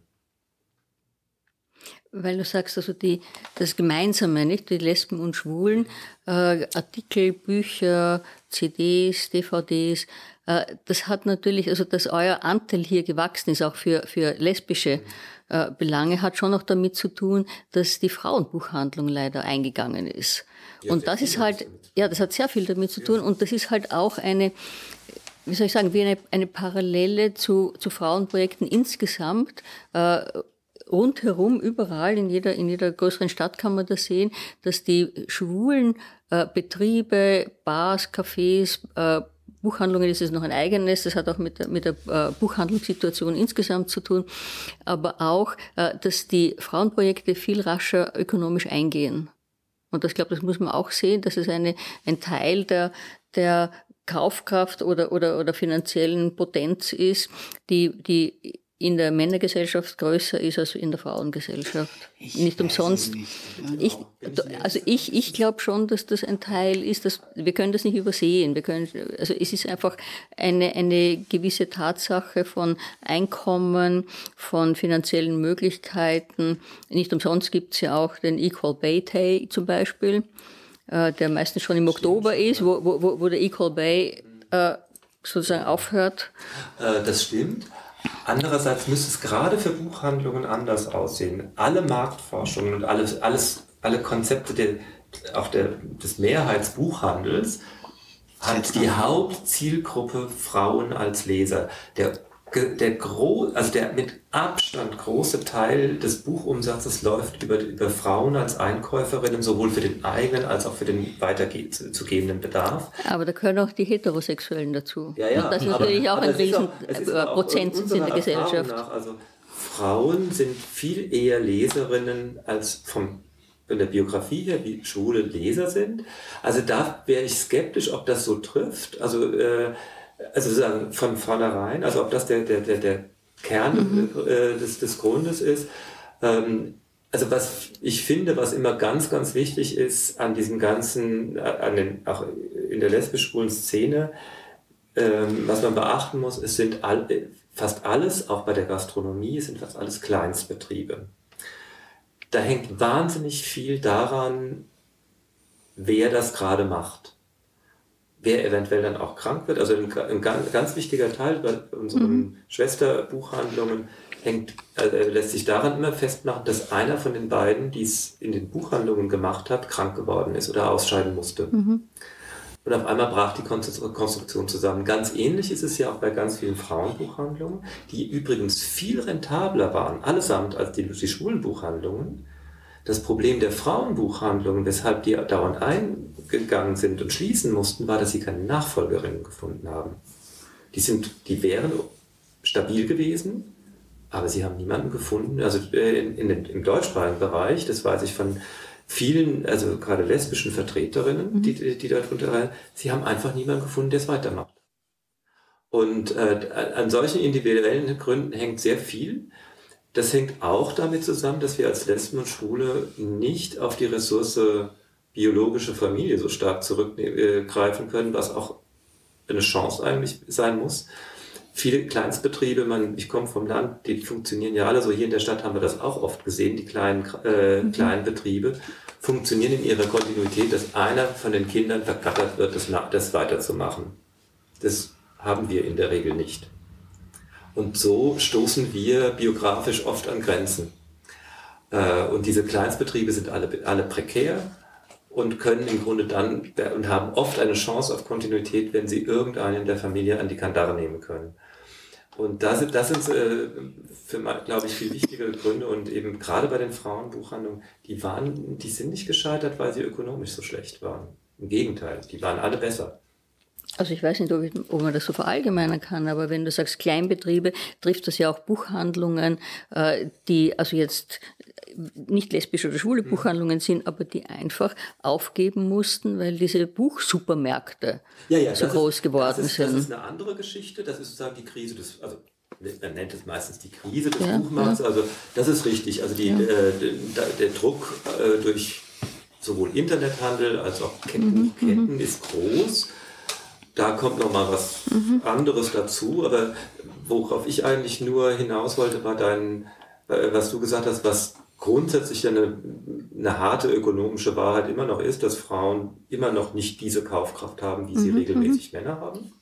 weil du sagst, also die, das Gemeinsame, nicht? Die Lesben und Schwulen, äh, Artikel, Bücher, CDs, DVDs, äh, das hat natürlich, also dass euer Anteil hier gewachsen ist, auch für, für lesbische äh, Belange, hat schon auch damit zu tun, dass die Frauenbuchhandlung leider eingegangen ist. Ja, und das ist halt, ja, das hat sehr viel damit zu tun und das ist halt auch eine, wie soll ich sagen, wie eine, eine Parallele zu, zu Frauenprojekten insgesamt. Äh, rundherum, überall, in jeder, in jeder größeren Stadt kann man das sehen, dass die schwulen äh, Betriebe, Bars, Cafés, äh, Buchhandlungen ist es noch ein eigenes, das hat auch mit der, mit der äh, Buchhandlungssituation insgesamt zu tun, aber auch, äh, dass die Frauenprojekte viel rascher ökonomisch eingehen. Und das glaube, das muss man auch sehen, dass es eine, ein Teil der, der Kaufkraft oder, oder, oder finanziellen Potenz ist, die, die in der Männergesellschaft größer ist als in der Frauengesellschaft. Ich nicht umsonst. Nicht. Ich, also ich, ich glaube schon, dass das ein Teil ist, dass wir können das nicht übersehen. Wir können, also es ist einfach eine, eine gewisse Tatsache von Einkommen, von finanziellen Möglichkeiten. Nicht umsonst gibt es ja auch den Equal Pay Day zum Beispiel, äh, der meistens schon im Oktober ist, wo, wo, wo der Equal Pay äh, sozusagen aufhört. Äh, das stimmt. Andererseits müsste es gerade für Buchhandlungen anders aussehen. Alle Marktforschungen und alles, alles, alle Konzepte der, auch der, des Mehrheitsbuchhandels hat die Hauptzielgruppe Frauen als Leser. Der der, gro also der mit Abstand große Teil des Buchumsatzes läuft über, über Frauen als Einkäuferinnen, sowohl für den eigenen als auch für den weiterzugebenden Bedarf. Aber da gehören auch die Heterosexuellen dazu. Ja, ja. Das ist aber, natürlich auch ein riesen Prozentsatz in der Gesellschaft. Nach, also Frauen sind viel eher Leserinnen als vom von der Biografie her, wie schwule Leser sind. Also da wäre ich skeptisch, ob das so trifft. Also äh, also sozusagen von vornherein, also ob das der, der, der, der Kern mhm. äh, des, des Grundes ist. Ähm, also was ich finde, was immer ganz, ganz wichtig ist an diesem ganzen, an den, auch in der lesbisch-schwulen Szene, ähm, was man beachten muss, es sind all, fast alles, auch bei der Gastronomie, es sind fast alles Kleinstbetriebe. Da hängt wahnsinnig viel daran, wer das gerade macht wer eventuell dann auch krank wird. Also ein, ein ganz wichtiger Teil bei unseren mhm. Schwesterbuchhandlungen hängt, äh, lässt sich daran immer festmachen, dass einer von den beiden, die es in den Buchhandlungen gemacht hat, krank geworden ist oder ausscheiden musste. Mhm. Und auf einmal brach die Konstruktion zusammen. Ganz ähnlich ist es ja auch bei ganz vielen Frauenbuchhandlungen, die übrigens viel rentabler waren, allesamt als die, die schwulen Buchhandlungen. Das Problem der Frauenbuchhandlungen, weshalb die dauernd eingegangen sind und schließen mussten, war, dass sie keine Nachfolgerinnen gefunden haben. Die, sind, die wären stabil gewesen, aber sie haben niemanden gefunden. Also äh, in, in, im deutschsprachigen Bereich, das weiß ich von vielen, also gerade lesbischen Vertreterinnen, mhm. die, die darunter rein, sie haben einfach niemanden gefunden, der es weitermacht. Und äh, an solchen individuellen Gründen hängt sehr viel. Das hängt auch damit zusammen, dass wir als Lesben und Schwule nicht auf die Ressource biologische Familie so stark zurückgreifen können, was auch eine Chance eigentlich sein muss. Viele Kleinstbetriebe, man, ich komme vom Land, die funktionieren ja alle so. Hier in der Stadt haben wir das auch oft gesehen. Die kleinen, äh, mhm. kleinen Betriebe funktionieren in ihrer Kontinuität, dass einer von den Kindern verkattert wird, das, das weiterzumachen. Das haben wir in der Regel nicht. Und so stoßen wir biografisch oft an Grenzen. Äh, und diese Kleinstbetriebe sind alle, alle prekär und können im Grunde dann und haben oft eine Chance auf Kontinuität, wenn sie irgendeinen der Familie an die Kandare nehmen können. Und das sind, das sind äh, für, glaube ich, viel wichtigere Gründe. Und eben gerade bei den Frauenbuchhandlungen, die waren, die sind nicht gescheitert, weil sie ökonomisch so schlecht waren. Im Gegenteil, die waren alle besser. Also ich weiß nicht, ob, ich, ob, man das so verallgemeinern kann, aber wenn du sagst Kleinbetriebe, trifft das ja auch Buchhandlungen, äh, die also jetzt nicht lesbische oder schwule mhm. Buchhandlungen sind, aber die einfach aufgeben mussten, weil diese Buchsupermärkte ja, ja, so groß ist, geworden das ist, sind. Das ist eine andere Geschichte, das ist sozusagen die Krise des, also man nennt es meistens die Krise des ja, Buchmarkts, also das ist richtig, also die, äh, der, der, Druck äh, durch sowohl Internethandel als auch Ketten, mhm, Ketten mhm. ist groß da kommt noch mal was mhm. anderes dazu. Aber worauf ich eigentlich nur hinaus wollte, war dein, äh, was du gesagt hast, was grundsätzlich eine, eine harte ökonomische Wahrheit immer noch ist, dass Frauen immer noch nicht diese Kaufkraft haben, wie sie mhm. regelmäßig mhm. Männer haben.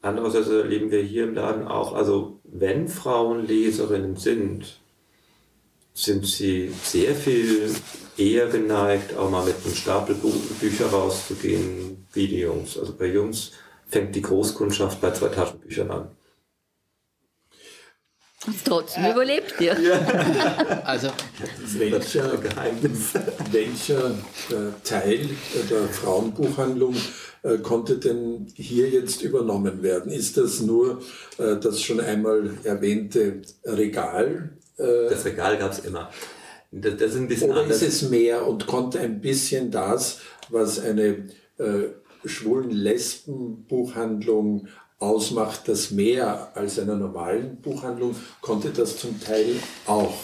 Andererseits erleben wir hier im Laden auch, also wenn Frauen Leserinnen sind, sind sie sehr viel eher geneigt, auch mal mit einem Stapel Bücher rauszugehen, wie die Jungs. Also bei Jungs fängt die Großkundschaft bei zwei Taschenbüchern an. Trotzdem äh, überlebt ihr. Ja. Also, welcher, Geheimnis. welcher Teil der Frauenbuchhandlung äh, konnte denn hier jetzt übernommen werden? Ist das nur äh, das schon einmal erwähnte Regal? Äh, das Regal gab es immer. Das, das, ist ein bisschen Oder anders. ist es mehr und konnte ein bisschen das, was eine äh, schwulen Lesben-Buchhandlung ausmacht, das mehr als einer normalen Buchhandlung, konnte das zum Teil auch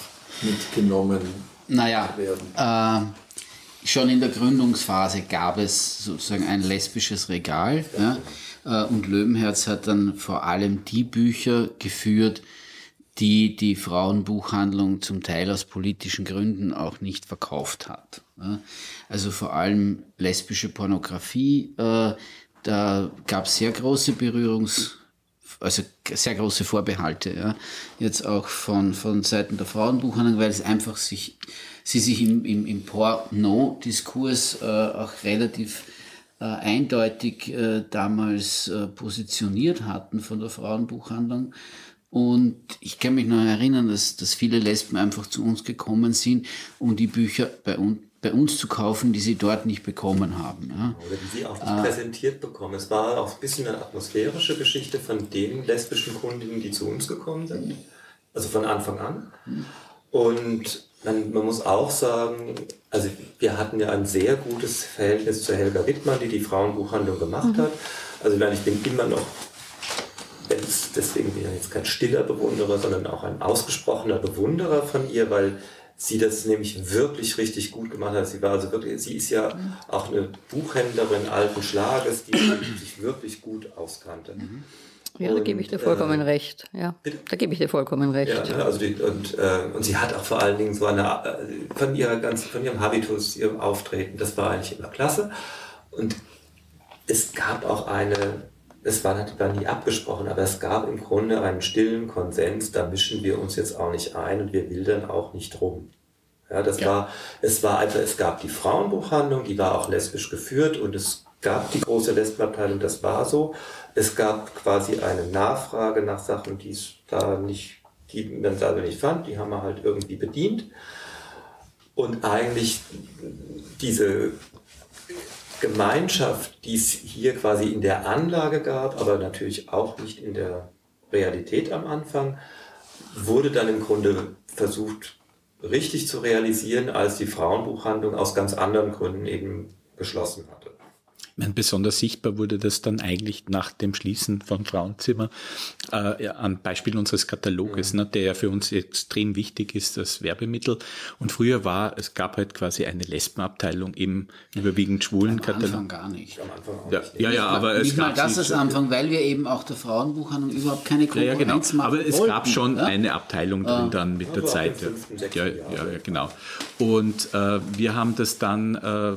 mitgenommen naja, werden? Äh, schon in der Gründungsphase gab es sozusagen ein lesbisches Regal. Ja, äh, und Löwenherz hat dann vor allem die Bücher geführt, die die Frauenbuchhandlung zum Teil aus politischen Gründen auch nicht verkauft hat. Also vor allem lesbische Pornografie, äh, da gab es sehr große Berührungs, also sehr große Vorbehalte, ja. Jetzt auch von, von Seiten der Frauenbuchhandlung, weil es einfach sich, sie sich im, im, im Porno-Diskurs äh, auch relativ äh, eindeutig damals positioniert hatten von der Frauenbuchhandlung. Und ich kann mich noch erinnern, dass, dass viele Lesben einfach zu uns gekommen sind, um die Bücher bei uns bei uns zu kaufen, die sie dort nicht bekommen haben. Ja. Oder die sie auch nicht äh, präsentiert bekommen. Es war auch ein bisschen eine atmosphärische Geschichte von den lesbischen Kundinnen, die zu uns gekommen sind. Also von Anfang an. Und man, man muss auch sagen, also wir hatten ja ein sehr gutes Verhältnis zu Helga Wittmann, die die Frauenbuchhandlung gemacht mhm. hat. Also ich bin immer noch deswegen bin ich jetzt kein stiller Bewunderer, sondern auch ein ausgesprochener Bewunderer von ihr, weil sie das nämlich wirklich richtig gut gemacht hat. Sie war also wirklich, sie ist ja auch eine Buchhändlerin alten Schlages, die sich wirklich gut auskannte. Mhm. Ja, und, da gebe ich dir vollkommen äh, recht. Ja, bitte? da gebe ich dir vollkommen recht. Ja, ne, also die, und, äh, und sie hat auch vor allen Dingen so eine, äh, von ihrer ganzen, von ihrem Habitus, ihrem Auftreten, das war eigentlich immer klasse. Und es gab auch eine es war, war nie abgesprochen, aber es gab im Grunde einen stillen Konsens, da mischen wir uns jetzt auch nicht ein und wir wildern auch nicht rum. Ja, das ja. war, es war einfach, es gab die Frauenbuchhandlung, die war auch lesbisch geführt und es gab die große Lesbenabteilung, das war so. Es gab quasi eine Nachfrage nach Sachen, die es da nicht, die man selber nicht fand, die haben wir halt irgendwie bedient. Und eigentlich diese Gemeinschaft, die es hier quasi in der Anlage gab, aber natürlich auch nicht in der Realität am Anfang, wurde dann im Grunde versucht richtig zu realisieren, als die Frauenbuchhandlung aus ganz anderen Gründen eben geschlossen hatte. Meine, besonders sichtbar wurde das dann eigentlich nach dem Schließen von Frauenzimmer äh, am Beispiel unseres Kataloges, mhm. ne, der ja für uns extrem wichtig ist als Werbemittel. Und früher war, es gab halt quasi eine Lesbenabteilung im überwiegend schwulen Katalog. Am Anfang gar nicht. Am Anfang auch ja, nicht. Ja, ja, aber es gab das ist Anfang, weil wir eben auch der Frauenbuchhandlung überhaupt keine Konkurrenz ja, ja, genau. machen Aber es wollten, gab schon ja? eine Abteilung drin dann mit der Zeit. Ja, ja, ja, genau. Und äh, wir haben das dann äh,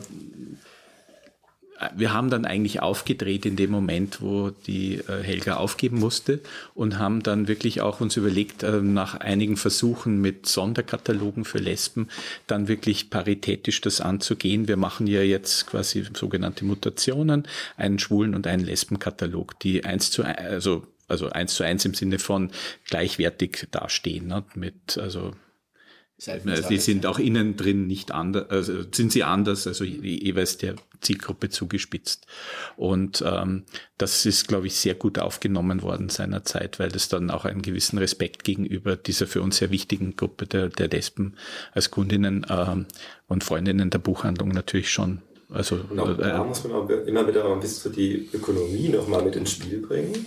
wir haben dann eigentlich aufgedreht in dem Moment, wo die äh, Helga aufgeben musste und haben dann wirklich auch uns überlegt, äh, nach einigen Versuchen mit Sonderkatalogen für Lesben dann wirklich paritätisch das anzugehen. Wir machen ja jetzt quasi sogenannte Mutationen, einen Schwulen und einen Lesbenkatalog, die eins zu also also eins zu eins im Sinne von gleichwertig dastehen, ne? mit also die sind auch innen drin nicht anders, also sind sie anders, also jeweils der Zielgruppe zugespitzt. Und ähm, das ist, glaube ich, sehr gut aufgenommen worden seinerzeit, weil das dann auch einen gewissen Respekt gegenüber dieser für uns sehr wichtigen Gruppe der, der Lesben als Kundinnen ähm, und Freundinnen der Buchhandlung natürlich schon. Also, genau, äh, da muss man auch immer wieder ein bisschen die Ökonomie nochmal mit ins Spiel bringen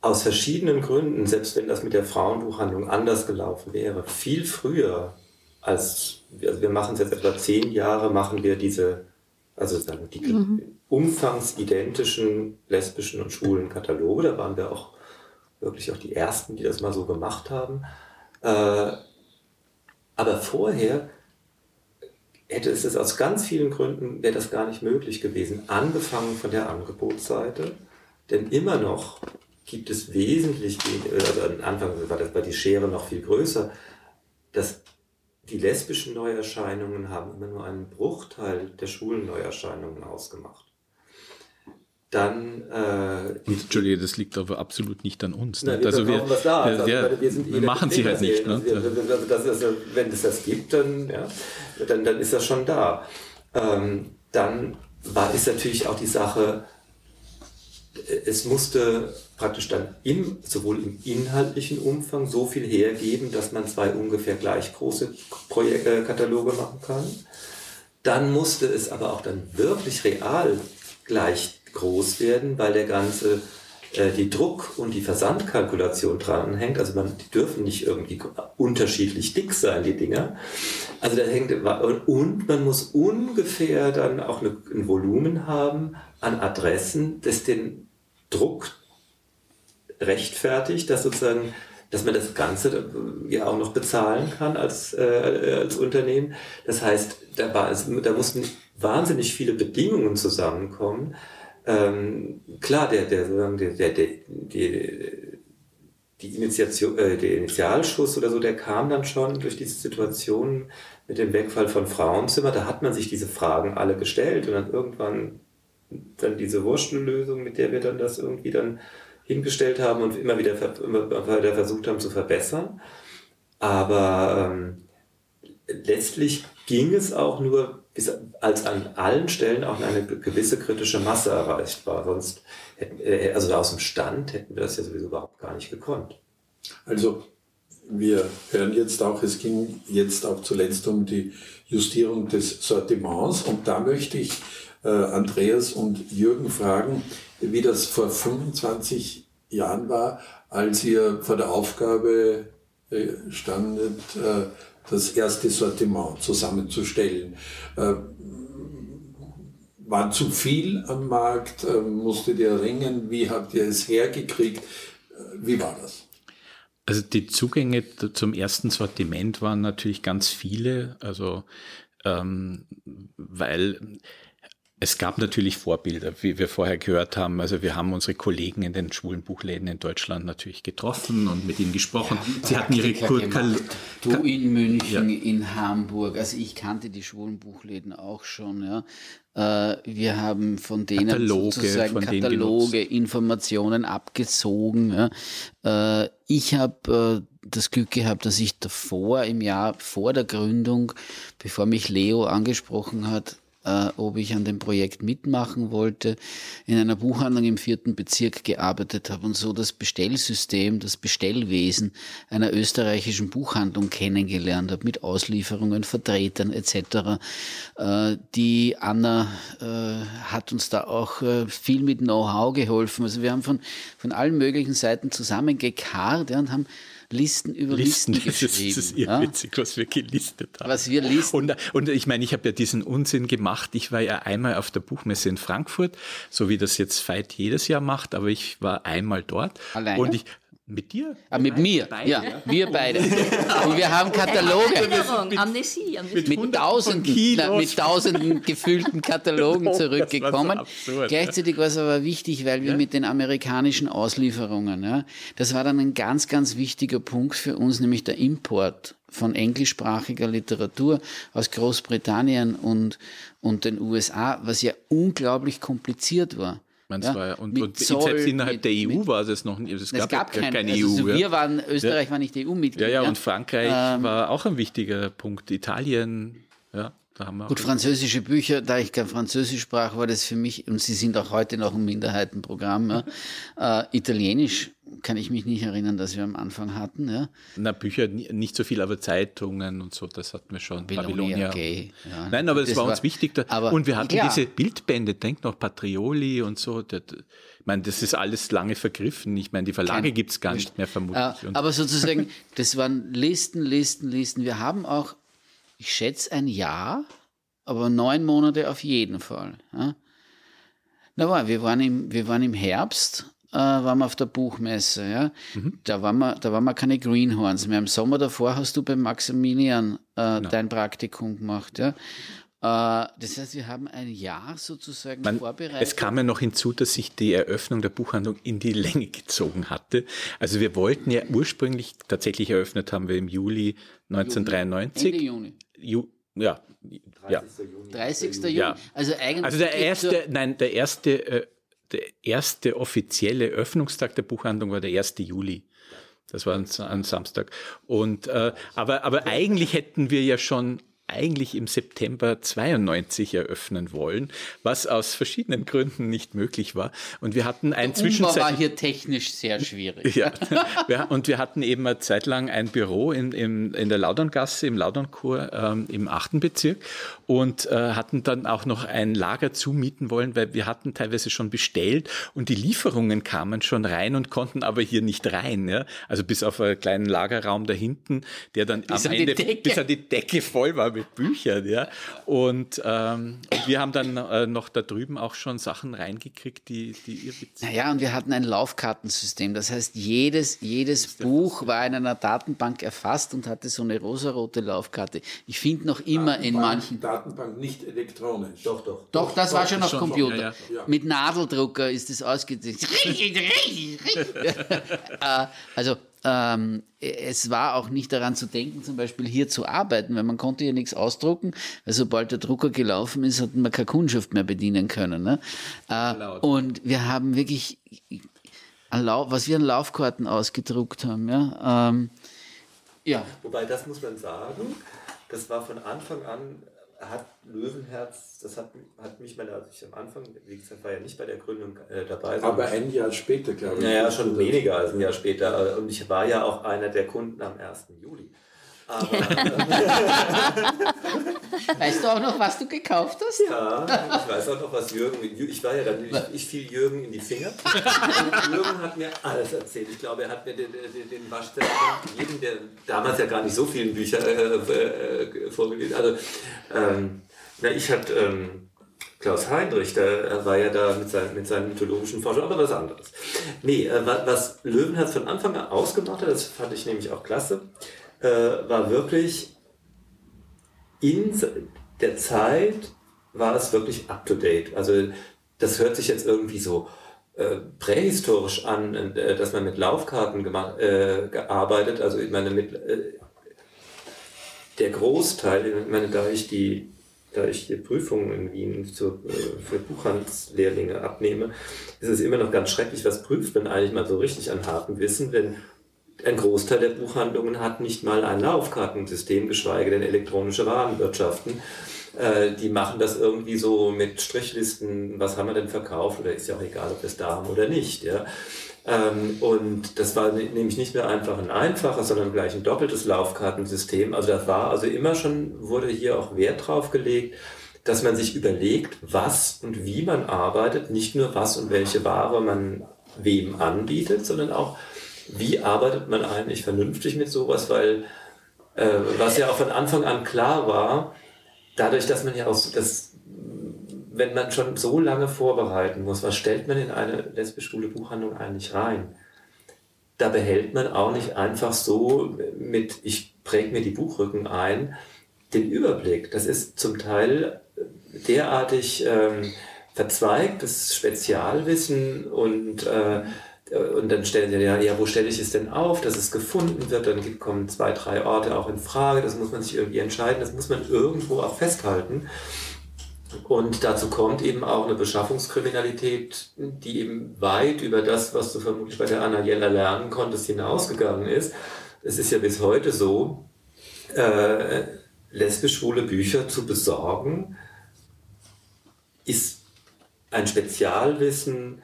aus verschiedenen Gründen, selbst wenn das mit der Frauenbuchhandlung anders gelaufen wäre, viel früher als, also wir machen es jetzt etwa zehn Jahre, machen wir diese, also sagen die mhm. umfangsidentischen lesbischen und schwulen Kataloge, da waren wir auch wirklich auch die ersten, die das mal so gemacht haben. Äh, Aber vorher hätte es aus ganz vielen Gründen, wäre das gar nicht möglich gewesen. Angefangen von der Angebotsseite, denn immer noch gibt es wesentlich, also am Anfang war, das, war die Schere noch viel größer, dass die lesbischen Neuerscheinungen haben immer nur einen Bruchteil der schwulen Neuerscheinungen ausgemacht. Dann. Äh, Und, Entschuldige, das liegt aber absolut nicht an uns. Ne? also wir, da. Also wir, wir, wir machen sie halt nicht. Ne? Also, also das ist, wenn es das gibt, dann, ja, dann, dann ist das schon da. Ähm, dann war, ist natürlich auch die Sache, es musste praktisch dann im, sowohl im inhaltlichen Umfang so viel hergeben, dass man zwei ungefähr gleich große Projek äh, Kataloge machen kann. Dann musste es aber auch dann wirklich real gleich groß werden, weil der ganze äh, die Druck- und die Versandkalkulation dranhängt. Also man, die dürfen nicht irgendwie unterschiedlich dick sein, die Dinger. Also da hängt, und man muss ungefähr dann auch eine, ein Volumen haben an Adressen, das den Druck rechtfertigt, dass sozusagen, dass man das Ganze äh, ja auch noch bezahlen kann als, äh, als Unternehmen. Das heißt, da, war es, da mussten wahnsinnig viele Bedingungen zusammenkommen. Ähm, klar, der, der, der, der, der, die, die Initiation, äh, der Initialschuss oder so, der kam dann schon durch diese Situation mit dem Wegfall von Frauenzimmer. Da hat man sich diese Fragen alle gestellt und dann irgendwann dann diese Wurschtelösung, mit der wir dann das irgendwie dann hingestellt haben und immer wieder, immer wieder versucht haben zu verbessern. Aber ähm, letztlich ging es auch nur, als an allen Stellen auch eine gewisse kritische Masse erreicht war. Sonst hätten, äh, also aus dem Stand hätten wir das ja sowieso überhaupt gar nicht gekonnt. Also wir hören jetzt auch, es ging jetzt auch zuletzt um die Justierung des Sortiments und da möchte ich äh, Andreas und Jürgen fragen, wie das vor 25 Jahren war, als ihr vor der Aufgabe äh, standet, äh, das erste Sortiment zusammenzustellen. Äh, war zu viel am Markt? Musstet ihr ringen? Wie habt ihr es hergekriegt? Wie war das? Also die Zugänge zum ersten Sortiment waren natürlich ganz viele, also ähm, weil es gab natürlich Vorbilder, wie wir vorher gehört haben. Also wir haben unsere Kollegen in den schwulen Buchläden in Deutschland natürlich getroffen und mit ihnen gesprochen. Sie hatten ihre Kal Du in München, ja. in Hamburg. Also ich kannte die schwulen Buchläden auch schon. Ja. Äh, wir haben von denen Kataloge, sozusagen von Kataloge, Informationen abgezogen. Ja. Äh, ich habe äh, das Glück gehabt, dass ich davor im Jahr vor der Gründung, bevor mich Leo angesprochen hat, äh, ob ich an dem Projekt mitmachen wollte, in einer Buchhandlung im vierten Bezirk gearbeitet habe und so das Bestellsystem, das Bestellwesen einer österreichischen Buchhandlung kennengelernt habe, mit Auslieferungen, Vertretern etc. Äh, die Anna äh, hat uns da auch äh, viel mit Know-how geholfen. Also wir haben von, von allen möglichen Seiten zusammengekarrt ja, und haben Listen über Listen, Listen geschrieben. Das ist irrwitzig, ja? was wir gelistet haben. Was wir listen. Und, und ich meine, ich habe ja diesen Unsinn gemacht. Ich war ja einmal auf der Buchmesse in Frankfurt, so wie das jetzt Veit jedes Jahr macht, aber ich war einmal dort. Alleine? Und ich, mit dir? Ah, mit mir, beide, ja, ja, wir beide. Und wir haben Kataloge. Erinnerung, Amnesie, Amnesie. Mit, tausenden, na, mit tausenden gefühlten Katalogen zurückgekommen. So absurd, Gleichzeitig war es aber wichtig, weil wir ja? mit den amerikanischen Auslieferungen, ja, das war dann ein ganz, ganz wichtiger Punkt für uns, nämlich der Import von englischsprachiger Literatur aus Großbritannien und, und den USA, was ja unglaublich kompliziert war. Man, ja, war, und, und Zoll, selbst innerhalb mit, der EU war es noch nicht. Es gab, es gab keine, keine also EU. wir waren, Österreich ja. war nicht EU-Mitglied. Ja, ja, und Frankreich ähm, war auch ein wichtiger Punkt. Italien, ja. Gut, französische Bücher, da ich kein Französisch sprach, war das für mich, und sie sind auch heute noch ein Minderheitenprogramm, ja, äh, Italienisch kann ich mich nicht erinnern, dass wir am Anfang hatten. Ja. Na, Bücher nicht so viel, aber Zeitungen und so, das hatten wir schon. Babylonia. Okay, ja. Nein, aber das, das war, war uns wichtig. Da, aber, und wir hatten ja. diese Bildbände, denk noch, Patrioli und so. Das, ich meine, das ist alles lange vergriffen. Ich meine, die Verlage gibt es gar nicht mehr vermutlich. Äh, aber sozusagen, das waren Listen, Listen, Listen. Wir haben auch ich schätze ein Jahr, aber neun Monate auf jeden Fall. Ja. Na, wir waren im, wir waren im Herbst äh, waren wir auf der Buchmesse. Ja? Mhm. Da, waren wir, da waren wir keine Greenhorns mehr. Im Sommer davor hast du beim Maximilian äh, dein Praktikum gemacht. Ja? Äh, das heißt, wir haben ein Jahr sozusagen Man, vorbereitet. Es kam ja noch hinzu, dass sich die Eröffnung der Buchhandlung in die Länge gezogen hatte. Also wir wollten ja ursprünglich, tatsächlich eröffnet haben wir im Juli 1993. Ende Juni. Ju, ja, 30. ja. Juni. 30. Juni. Ja. Also eigentlich. Also der erste, nein, der erste, äh, der erste offizielle Öffnungstag der Buchhandlung war der 1. Juli. Das war ein, ein Samstag. Und äh, aber aber eigentlich hätten wir ja schon eigentlich im September 92 eröffnen wollen, was aus verschiedenen Gründen nicht möglich war. Und wir hatten ein Zwischenzeit war hier technisch sehr schwierig. Ja, und wir hatten eben eine Zeit lang ein Büro in, in, in der Lauderngasse, im Laudernchor ähm, im achten Bezirk und äh, hatten dann auch noch ein Lager zumieten wollen, weil wir hatten teilweise schon bestellt und die Lieferungen kamen schon rein und konnten aber hier nicht rein. Ja? Also bis auf einen kleinen Lagerraum da hinten, der dann bis am Ende bis an die Decke voll war mit Büchern, ja. Und, ähm, wir haben dann äh, noch da drüben auch schon Sachen reingekriegt, die, die ihr bezieht. Naja, und wir hatten ein Laufkartensystem. Das heißt, jedes, jedes Buch war in einer Datenbank erfasst und hatte so eine rosarote Laufkarte. Ich finde noch immer Datenbank, in manchen. Datenbank nicht elektronisch. Doch, doch. Doch, das doch, war schon auf schon Computer. Ja, ja. Mit Nadeldrucker ist das ausgedrückt. Äh, also ähm, es war auch nicht daran zu denken, zum Beispiel hier zu arbeiten, weil man konnte ja nichts ausdrucken, weil sobald der Drucker gelaufen ist, hat man keine Kundschaft mehr bedienen können. Ne? Äh, und wir haben wirklich, was wir an Laufkarten ausgedruckt haben. Ja? Ähm, ja. Wobei, das muss man sagen, das war von Anfang an hat Löwenherz, das hat, hat mich mal, als ich am Anfang, wie gesagt, war ja nicht bei der Gründung äh, dabei. Aber ein Jahr später, glaube ich. Naja, schon weniger als ein Jahr später. Und ich war ja auch einer der Kunden am 1. Juli. Aber, weißt du auch noch, was du gekauft hast? Ja, ich weiß auch noch, was Jürgen. Ich war ja dann, ich, ich fiel Jürgen in die Finger. Und Jürgen hat mir alles erzählt. Ich glaube, er hat mir den, den, den Waschzettel jedem, der damals ja gar nicht so viele Bücher äh, äh, vorgelesen Also, ähm, na, ich hatte ähm, Klaus Heinrich, der war ja da mit, seinen, mit seinen mythologischen Forschungen, aber was anderes. Nee, äh, was Löwenherz von Anfang an ausgemacht hat, das fand ich nämlich auch klasse äh, war wirklich in der Zeit war es wirklich up to date. Also das hört sich jetzt irgendwie so äh, prähistorisch an, äh, dass man mit Laufkarten gemacht, äh, gearbeitet. Also ich meine mit äh, der Großteil, ich meine, da ich die da ich die Prüfungen in Wien zur, äh, für Buchhandelslehrlinge abnehme, ist es immer noch ganz schrecklich, was prüft man eigentlich mal so richtig an hartem Wissen, wenn ein Großteil der Buchhandlungen hat nicht mal ein Laufkartensystem, geschweige denn elektronische Warenwirtschaften. Äh, die machen das irgendwie so mit Strichlisten, was haben wir denn verkauft, oder ist ja auch egal, ob wir es da haben oder nicht. Ja. Ähm, und das war nämlich nicht mehr einfach ein einfaches, sondern gleich ein doppeltes Laufkartensystem. Also das war also immer schon, wurde hier auch Wert drauf gelegt, dass man sich überlegt, was und wie man arbeitet, nicht nur was und welche Ware man wem anbietet, sondern auch wie arbeitet man eigentlich vernünftig mit sowas, weil äh, was ja auch von Anfang an klar war, dadurch, dass man ja auch das, wenn man schon so lange vorbereiten muss, was stellt man in eine lesbisch-schwule Buchhandlung eigentlich rein? Da behält man auch nicht einfach so mit, ich präge mir die Buchrücken ein, den Überblick. Das ist zum Teil derartig ähm, verzweigtes Spezialwissen und äh, und dann stellen sie ja, ja, wo stelle ich es denn auf, dass es gefunden wird? Dann kommen zwei, drei Orte auch in Frage. Das muss man sich irgendwie entscheiden. Das muss man irgendwo auch festhalten. Und dazu kommt eben auch eine Beschaffungskriminalität, die eben weit über das, was du vermutlich bei der Anna Jella lernen konntest, hinausgegangen ist. Es ist ja bis heute so, äh, lesbisch-schwule Bücher zu besorgen, ist ein Spezialwissen,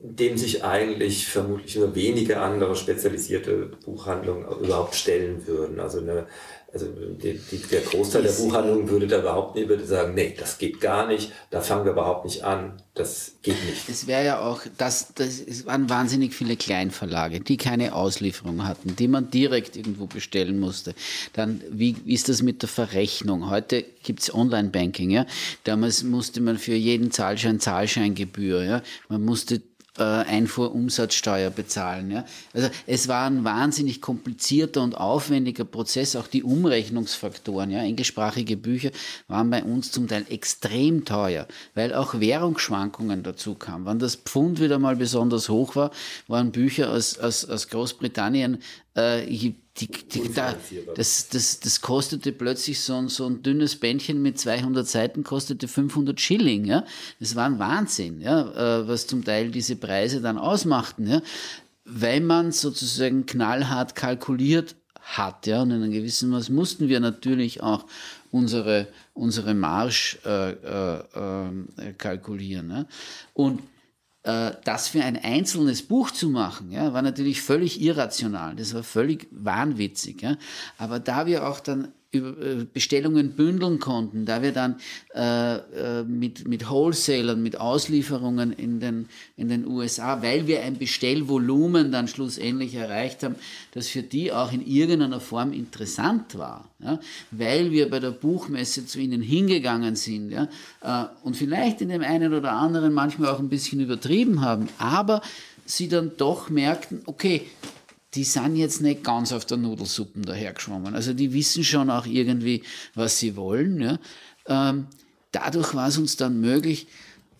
dem sich eigentlich vermutlich nur wenige andere spezialisierte Buchhandlungen überhaupt stellen würden. Also, eine, also die, die, der Großteil der Buchhandlungen würde da überhaupt nicht würde sagen, nee, das geht gar nicht, da fangen wir überhaupt nicht an, das geht nicht. Es wäre ja auch, das, das es waren wahnsinnig viele Kleinverlage, die keine Auslieferung hatten, die man direkt irgendwo bestellen musste. Dann, wie, wie ist das mit der Verrechnung? Heute gibt's Online-Banking, ja. Damals musste man für jeden Zahlschein Zahlscheingebühr, ja. Man musste Einfuhrumsatzsteuer bezahlen. Ja? Also es war ein wahnsinnig komplizierter und aufwendiger Prozess, auch die Umrechnungsfaktoren. Ja? Englischsprachige Bücher waren bei uns zum Teil extrem teuer, weil auch Währungsschwankungen dazu kamen. Wenn das Pfund wieder mal besonders hoch war, waren Bücher aus, aus, aus Großbritannien äh, die, die, da, das, das, das kostete plötzlich so ein, so ein dünnes Bändchen mit 200 Seiten, kostete 500 Schilling. Ja? Das war ein Wahnsinn, ja? Äh, was zum Teil diese Preise dann ausmachten. Ja? Weil man sozusagen knallhart kalkuliert hat. Ja? Und in einem gewissen Maß mussten wir natürlich auch unsere, unsere Marsch äh, äh, äh kalkulieren. Ja? Und das für ein einzelnes Buch zu machen, ja, war natürlich völlig irrational. Das war völlig wahnwitzig. Ja. Aber da wir auch dann äh, Bestellungen bündeln konnten, da wir dann äh, äh, mit, mit Wholesalern, mit Auslieferungen in den, in den USA, weil wir ein Bestellvolumen dann schlussendlich erreicht haben, das für die auch in irgendeiner Form interessant war, ja, weil wir bei der Buchmesse zu ihnen hingegangen sind ja, äh, und vielleicht in dem einen oder anderen manchmal auch ein bisschen übertrieben haben, aber sie dann doch merkten, okay, die sind jetzt nicht ganz auf der Nudelsuppen dahergeschwommen. Also die wissen schon auch irgendwie, was sie wollen. Ja. Ähm, dadurch war es uns dann möglich,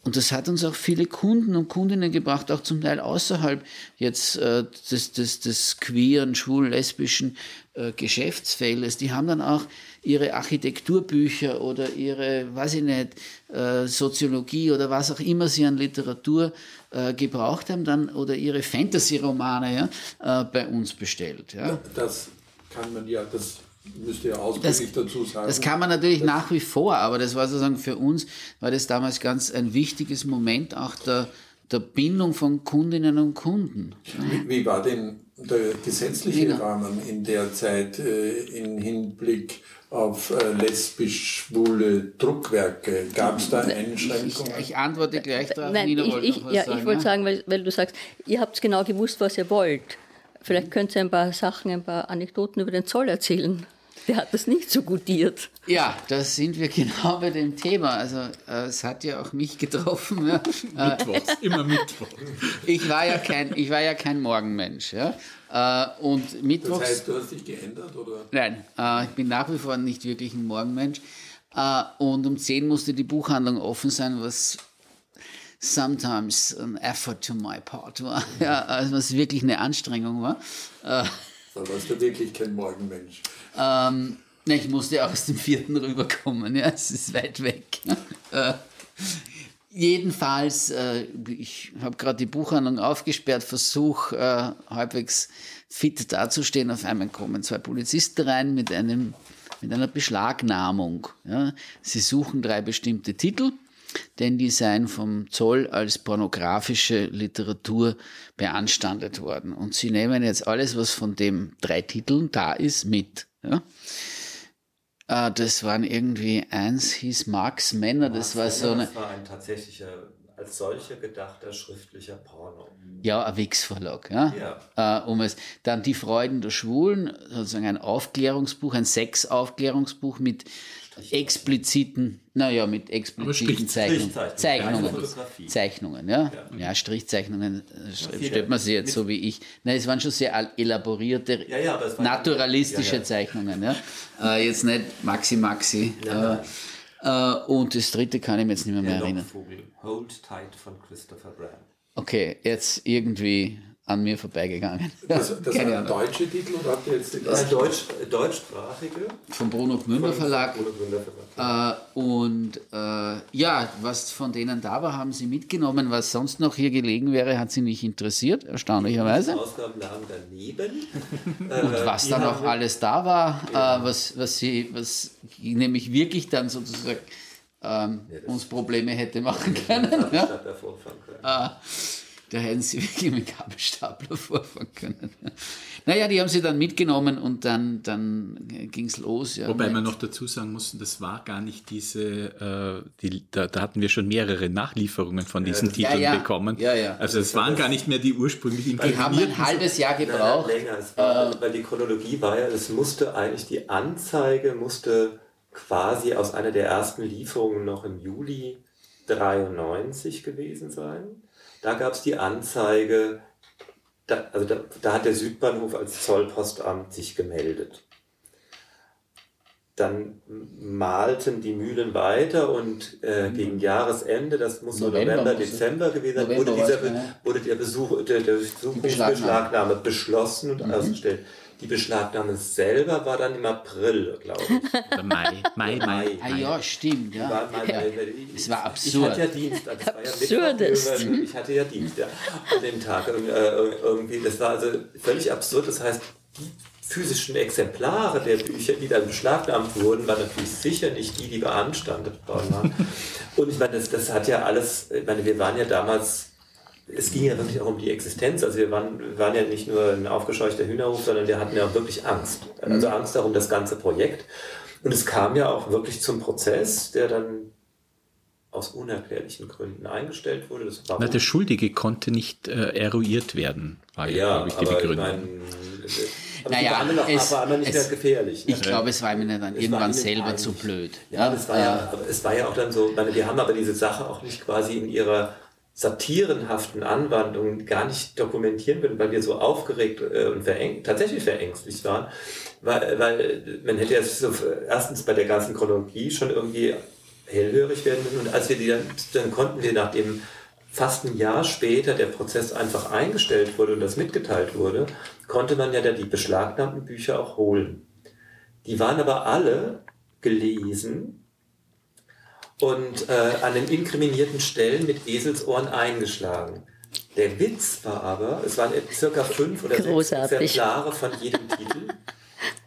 und das hat uns auch viele Kunden und Kundinnen gebracht, auch zum Teil außerhalb jetzt äh, des, des, des queeren, schwul, lesbischen äh, Geschäftsfeldes. Die haben dann auch ihre Architekturbücher oder ihre, weiß ich nicht, äh, Soziologie oder was auch immer sie an Literatur äh, gebraucht haben, dann oder ihre Fantasy-Romane ja, äh, bei uns bestellt. Ja. Das kann man ja, das müsste ja ausdrücklich dazu sagen. Das kann man natürlich nach wie vor, aber das war sozusagen für uns, war das damals ganz ein wichtiges Moment auch der, der Bindung von Kundinnen und Kunden. Wie, wie war denn der gesetzliche genau. Rahmen in der Zeit äh, im Hinblick auf äh, lesbisch-schwule Druckwerke? Gab es da Einschränkungen? Ich, ich, antworte gleich darauf. Nein, Nina ich, ich, ja, sagen, ich wollte sagen, weil, weil du sagst, ihr habt genau gewusst, was ihr wollt. Vielleicht könnt ihr ein paar Sachen, ein paar Anekdoten über den Zoll erzählen. Der hat das nicht so gutiert. Ja, da sind wir genau bei dem Thema. Also äh, es hat ja auch mich getroffen. Ja. Mittwochs, immer Mittwoch. Ich war ja kein, ich war ja kein Morgenmensch. Ja. Äh, und Mittwochs, das heißt, du hast dich geändert? Oder? Nein, äh, ich bin nach wie vor nicht wirklich ein Morgenmensch. Äh, und um 10 musste die Buchhandlung offen sein, was sometimes an effort to my part war. Ja, also was wirklich eine Anstrengung war. Da warst du wirklich kein Morgenmensch. Ähm, ich musste aus dem vierten rüberkommen, ja, es ist weit weg. Jedenfalls, äh, ich habe gerade die Buchhandlung aufgesperrt, versuche äh, halbwegs fit dazustehen. Auf einmal kommen zwei Polizisten rein mit, einem, mit einer Beschlagnahmung. Ja. Sie suchen drei bestimmte Titel denn die seien vom Zoll als pornografische Literatur beanstandet worden. Und sie nehmen jetzt alles, was von den drei Titeln da ist, mit. Ja? Äh, das waren irgendwie eins hieß Marx Männer, das war so eine. Das war ein tatsächlicher als solcher gedachter schriftlicher Porno. Ja, ein Wix-Verlag. Ja? ja. Äh, um es, dann Die Freuden der Schwulen, sozusagen ein Aufklärungsbuch, ein Sex-Aufklärungsbuch mit expliziten, naja, mit expliziten Zeichnungen. Zeichnungen. Zeichnungen, ja. ja. ja Strichzeichnungen äh, stellt man sich jetzt so wie ich. Nein, es waren schon sehr elaborierte, ja, ja, naturalistische Zeichnungen. Ja. Äh, jetzt nicht Maxi Maxi. Äh, äh, und das dritte kann ich mir jetzt nicht mehr, mehr erinnern. Hold Tight von Christopher Brand. Okay, jetzt irgendwie an mir vorbeigegangen. Das, das sind deutsche Titel oder habt ihr jetzt die das Deutsch, deutschsprachige? Vom Bruno Gmünder Verlag. Verlag. Äh, und äh, ja, was von denen da war, haben sie mitgenommen. Was sonst noch hier gelegen wäre, hat sie nicht interessiert, erstaunlicherweise. Die Ausgaben lagen daneben. und was dann noch alles da war, ja. äh, was, was sie, was nämlich wirklich dann sozusagen ähm, ja, uns Probleme hätte machen können. Ja? können. Äh, da hätten sie wirklich mit Gabelstapler vorfahren können. Naja, die haben sie dann mitgenommen und dann, dann ging es los. Ja, Wobei man noch dazu sagen muss, das war gar nicht diese, äh, die, da, da, hatten wir schon mehrere Nachlieferungen von diesen ja, Titeln ja, bekommen. Ja, ja. Also es waren gar nicht mehr die ursprünglichen Die haben ein halbes Jahr gebraucht. Nein, länger. War, äh, weil die Chronologie war ja, es musste eigentlich, die Anzeige musste quasi aus einer der ersten Lieferungen noch im Juli 93 gewesen sein. da gab es die Anzeige, da, also da, da hat der Südbahnhof als Zollpostamt sich gemeldet. Dann malten die Mühlen weiter und äh, gegen Jahresende, das muss November, November Dezember gewesen sein, wurde, dieser, wurde der Besuch, der, der Beschlagnahme beschlossen und mhm. ausgestellt. Die Beschlagnahme selber war dann im April, glaube ich. Oder Mai. Mai, Mai. Ah ja, stimmt. Ja. War Mai, Mai, es war absurd. Ich hatte ja Dienst. Also absurd ist. Ich hatte ja Dienst ja, an dem Tag. Und, äh, irgendwie, das war also völlig absurd. Das heißt, die physischen Exemplare der Bücher, die dann beschlagnahmt wurden, waren natürlich sicher nicht die, die beanstandet waren. Und ich meine, das, das hat ja alles, ich meine, wir waren ja damals es ging ja wirklich auch um die Existenz. Also wir waren, wir waren ja nicht nur ein aufgescheuchter Hühnerhof, sondern wir hatten ja auch wirklich Angst. Also mhm. Angst darum, das ganze Projekt. Und es kam ja auch wirklich zum Prozess, der dann aus unerklärlichen Gründen eingestellt wurde. Das Na, der Schuldige konnte nicht äh, eruiert werden, war ja, glaube ich, die Begründung. Mein, naja, aber noch, es, aber nicht es, mehr gefährlich. Ne? Ich glaube, es war mir dann es irgendwann selber zu blöd. Ja, ja, das war ja, es war ja auch dann so, meine, wir haben aber diese Sache auch nicht quasi in ihrer satirenhaften Anwandlungen gar nicht dokumentieren können, weil wir so aufgeregt äh, und veräng tatsächlich verängstigt waren. Weil, weil man hätte ja so erstens bei der ganzen Chronologie schon irgendwie hellhörig werden müssen. Und als wir die dann, dann konnten wir nach dem fast ein Jahr später der Prozess einfach eingestellt wurde und das mitgeteilt wurde, konnte man ja da die beschlagnahmten Bücher auch holen. Die waren aber alle gelesen und äh, an den inkriminierten Stellen mit Eselsohren eingeschlagen. Der Witz war aber, es waren circa fünf oder Großartig. sechs Exemplare von jedem Titel.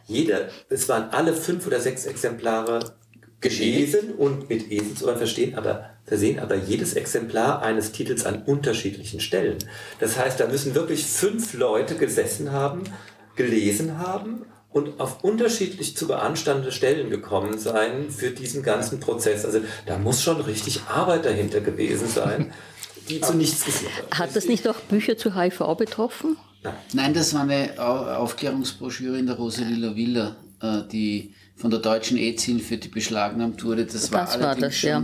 Jeder, es waren alle fünf oder sechs Exemplare gelesen und mit Eselsohren verstehen, aber versehen, aber jedes Exemplar eines Titels an unterschiedlichen Stellen. Das heißt, da müssen wirklich fünf Leute gesessen haben, gelesen haben und auf unterschiedlich zu beanstandete Stellen gekommen sein für diesen ganzen Prozess. Also da muss schon richtig Arbeit dahinter gewesen sein, die zu nichts geführt hat. Hat das nicht auch Bücher zu HIV betroffen? Nein. Nein, das war eine Aufklärungsbroschüre in der Rosalila Villa, äh, die von der deutschen AIDS-Hilfe die beschlagnahmt wurde. Das, das war allerdings das, schon ja.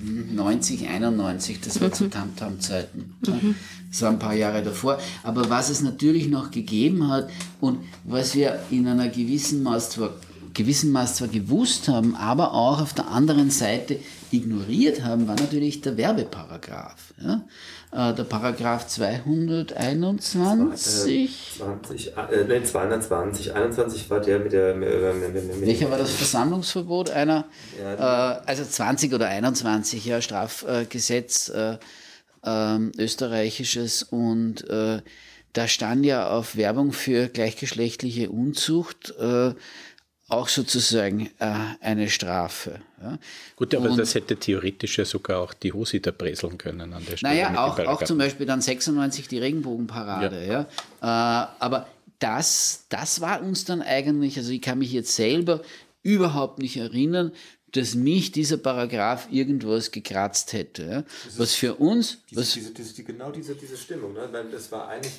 1990, 91, das war mhm. zu Tamtam-Zeiten. Mhm. Das war ein paar Jahre davor. Aber was es natürlich noch gegeben hat und was wir in einer gewissen Maß zwar, gewissen Maß zwar gewusst haben, aber auch auf der anderen Seite ignoriert haben, war natürlich der Werbeparagraph. Ja? Äh, der Paragraph 221. 20, äh, nein, 220. 21 war der mit der. Mit, mit, mit, Welcher war das Versammlungsverbot? Einer, ja, äh, also 20 oder 21, ja, Strafgesetz. Äh, ähm, österreichisches und äh, da stand ja auf Werbung für gleichgeschlechtliche Unzucht äh, auch sozusagen äh, eine Strafe. Ja. Gut, aber und, das hätte theoretisch ja sogar auch die Hosita breseln können an der Stelle. Naja, auch, auch zum Beispiel dann 96 die Regenbogenparade. Ja. ja. Äh, aber das, das war uns dann eigentlich, also ich kann mich jetzt selber überhaupt nicht erinnern, dass mich dieser Paragraph irgendwas gekratzt hätte. Ja? Was für uns. Diese, was diese, diese, genau diese, diese Stimmung. Ne? Weil das war eigentlich,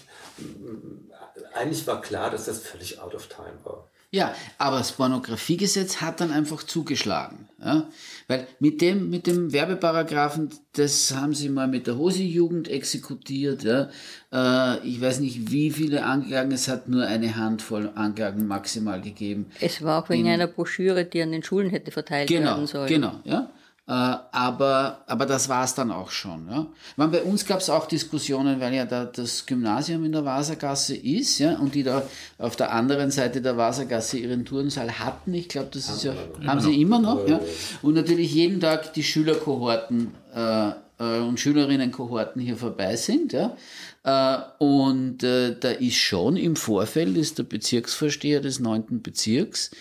eigentlich war klar, dass das völlig out of time war. Ja, aber das Pornografiegesetz hat dann einfach zugeschlagen. Ja? Weil mit dem, mit dem Werbeparagraphen, das haben sie mal mit der Hosi-Jugend exekutiert. Ja? Äh, ich weiß nicht, wie viele Anklagen, es hat nur eine Handvoll Anklagen maximal gegeben. Es war auch wegen In, einer Broschüre, die an den Schulen hätte verteilt genau, werden sollen. Genau, ja. Äh, aber, aber das war es dann auch schon. Ja. Meine, bei uns gab es auch Diskussionen, weil ja da das Gymnasium in der Wasergasse ist ja, und die da auf der anderen Seite der Wasergasse ihren Turnsaal hatten. Ich glaube, das ist ja, haben sie immer noch. Ja. Und natürlich jeden Tag die Schülerkohorten äh, äh, und Schülerinnenkohorten hier vorbei sind. Ja. Äh, und äh, da ist schon im Vorfeld ist der Bezirksvorsteher des 9. Bezirks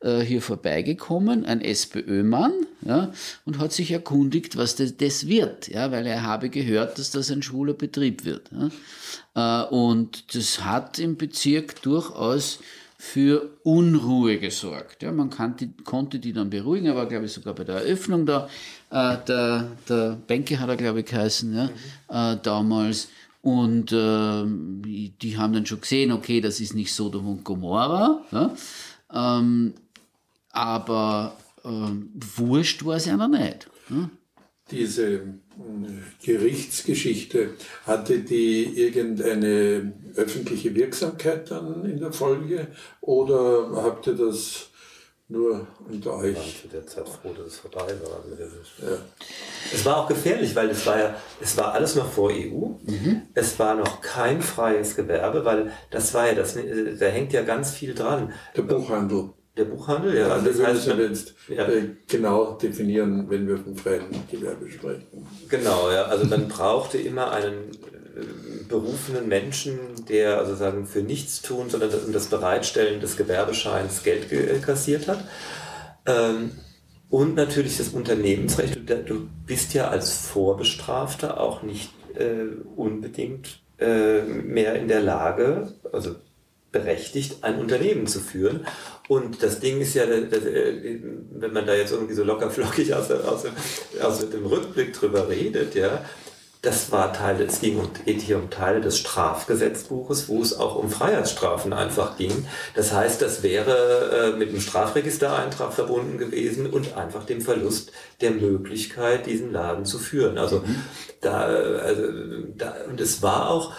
äh, hier vorbeigekommen, ein SPÖ-Mann, ja, und hat sich erkundigt, was das, das, wird, ja, weil er habe gehört, dass das ein schwuler Betrieb wird. Ja. und das hat im Bezirk durchaus für Unruhe gesorgt. Ja, man kannte, konnte die dann beruhigen, er war, glaube ich, sogar bei der Eröffnung da. Äh, der, der Benke hat er, glaube ich, geheißen, ja, mhm. äh, damals. Und äh, die haben dann schon gesehen, okay, das ist nicht Sodom und Gomorra. Ja? Ähm, aber ähm, wurscht war es noch nicht. Ja? Diese Gerichtsgeschichte, hatte die irgendeine öffentliche Wirksamkeit dann in der Folge oder habt ihr das nur unter euch? Ich war zu der Zeit froh, dass es vorbei war. Ja. Es war auch gefährlich, weil es war ja, es war alles noch vor EU. Mhm. Es war noch kein freies Gewerbe, weil das war ja, das, da hängt ja ganz viel dran. Der Buchhandel. Der Buchhandel, ja. Also das heißt, wir jetzt ja. Äh, genau definieren, wenn wir vom freien Gewerbe sprechen. Genau, ja. Also man brauchte immer einen äh, berufenen Menschen, der also sagen für nichts tun, sondern um das Bereitstellen des Gewerbescheins Geld kassiert hat. Ähm, und natürlich das Unternehmensrecht. Du bist ja als Vorbestrafter auch nicht äh, unbedingt äh, mehr in der Lage, also berechtigt, ein Unternehmen zu führen. Und das Ding ist ja, äh, wenn man da jetzt irgendwie so locker flockig aus dem Rückblick drüber redet, ja, das war Teil, es ging um, geht hier um Teile des Strafgesetzbuches, wo es auch um Freiheitsstrafen einfach ging. Das heißt, das wäre äh, mit einem Strafregistereintrag verbunden gewesen und einfach dem Verlust der Möglichkeit, diesen Laden zu führen. Also mhm. da, also, da, und es war auch,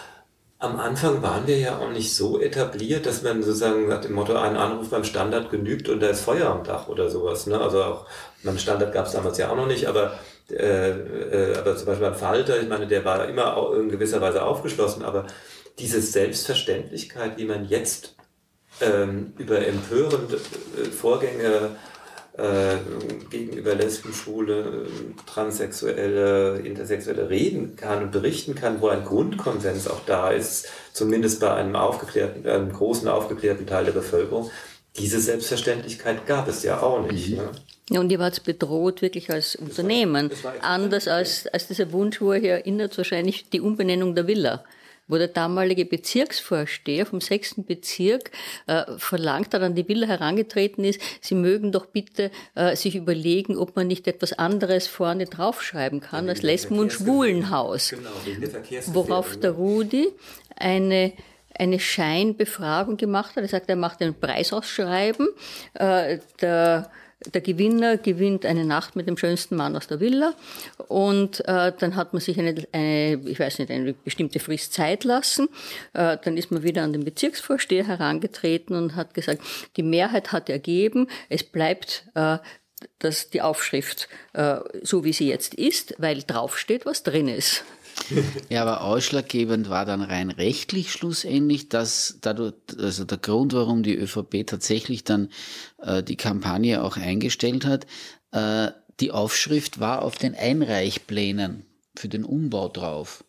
am Anfang waren wir ja auch nicht so etabliert, dass man sozusagen nach dem Motto, ein Anruf beim Standard genügt und da ist Feuer am Dach oder sowas. Ne? Also auch, mein Standard gab es damals ja auch noch nicht, aber, äh, äh, aber zum Beispiel beim Falter, ich meine, der war immer in gewisser Weise aufgeschlossen, aber diese Selbstverständlichkeit, wie man jetzt ähm, über empörende äh, Vorgänge äh, gegenüber Lesben, Schwule, Transsexuelle, Intersexuelle reden kann und berichten kann, wo ein Grundkonsens auch da ist, zumindest bei einem aufgeklärten, einem großen aufgeklärten Teil der Bevölkerung. Diese Selbstverständlichkeit gab es ja auch nicht. Mhm. Ne? Ja, und ihr wart bedroht wirklich als Unternehmen. Anders als, als dieser Wunsch, wo ihr erinnert, wahrscheinlich die Umbenennung der Villa wo der damalige Bezirksvorsteher vom sechsten Bezirk äh, verlangt hat, an die Villa herangetreten ist, sie mögen doch bitte äh, sich überlegen, ob man nicht etwas anderes vorne draufschreiben kann ja, als Lesben- und Schwulenhaus. Genau, Worauf der Rudi eine eine Scheinbefragung gemacht hat. Er sagt, er macht ein Preisausschreiben. Äh, der der Gewinner gewinnt eine Nacht mit dem schönsten Mann aus der Villa und äh, dann hat man sich eine, eine, ich weiß nicht, eine bestimmte Frist Zeit lassen. Äh, dann ist man wieder an den Bezirksvorsteher herangetreten und hat gesagt, die Mehrheit hat ergeben, es bleibt dass die Aufschrift äh, so wie sie jetzt ist, weil draufsteht, was drin ist. Ja, aber ausschlaggebend war dann rein rechtlich schlussendlich, dass dadurch, also der Grund, warum die ÖVP tatsächlich dann äh, die Kampagne auch eingestellt hat, äh, die Aufschrift war auf den Einreichplänen für den Umbau drauf.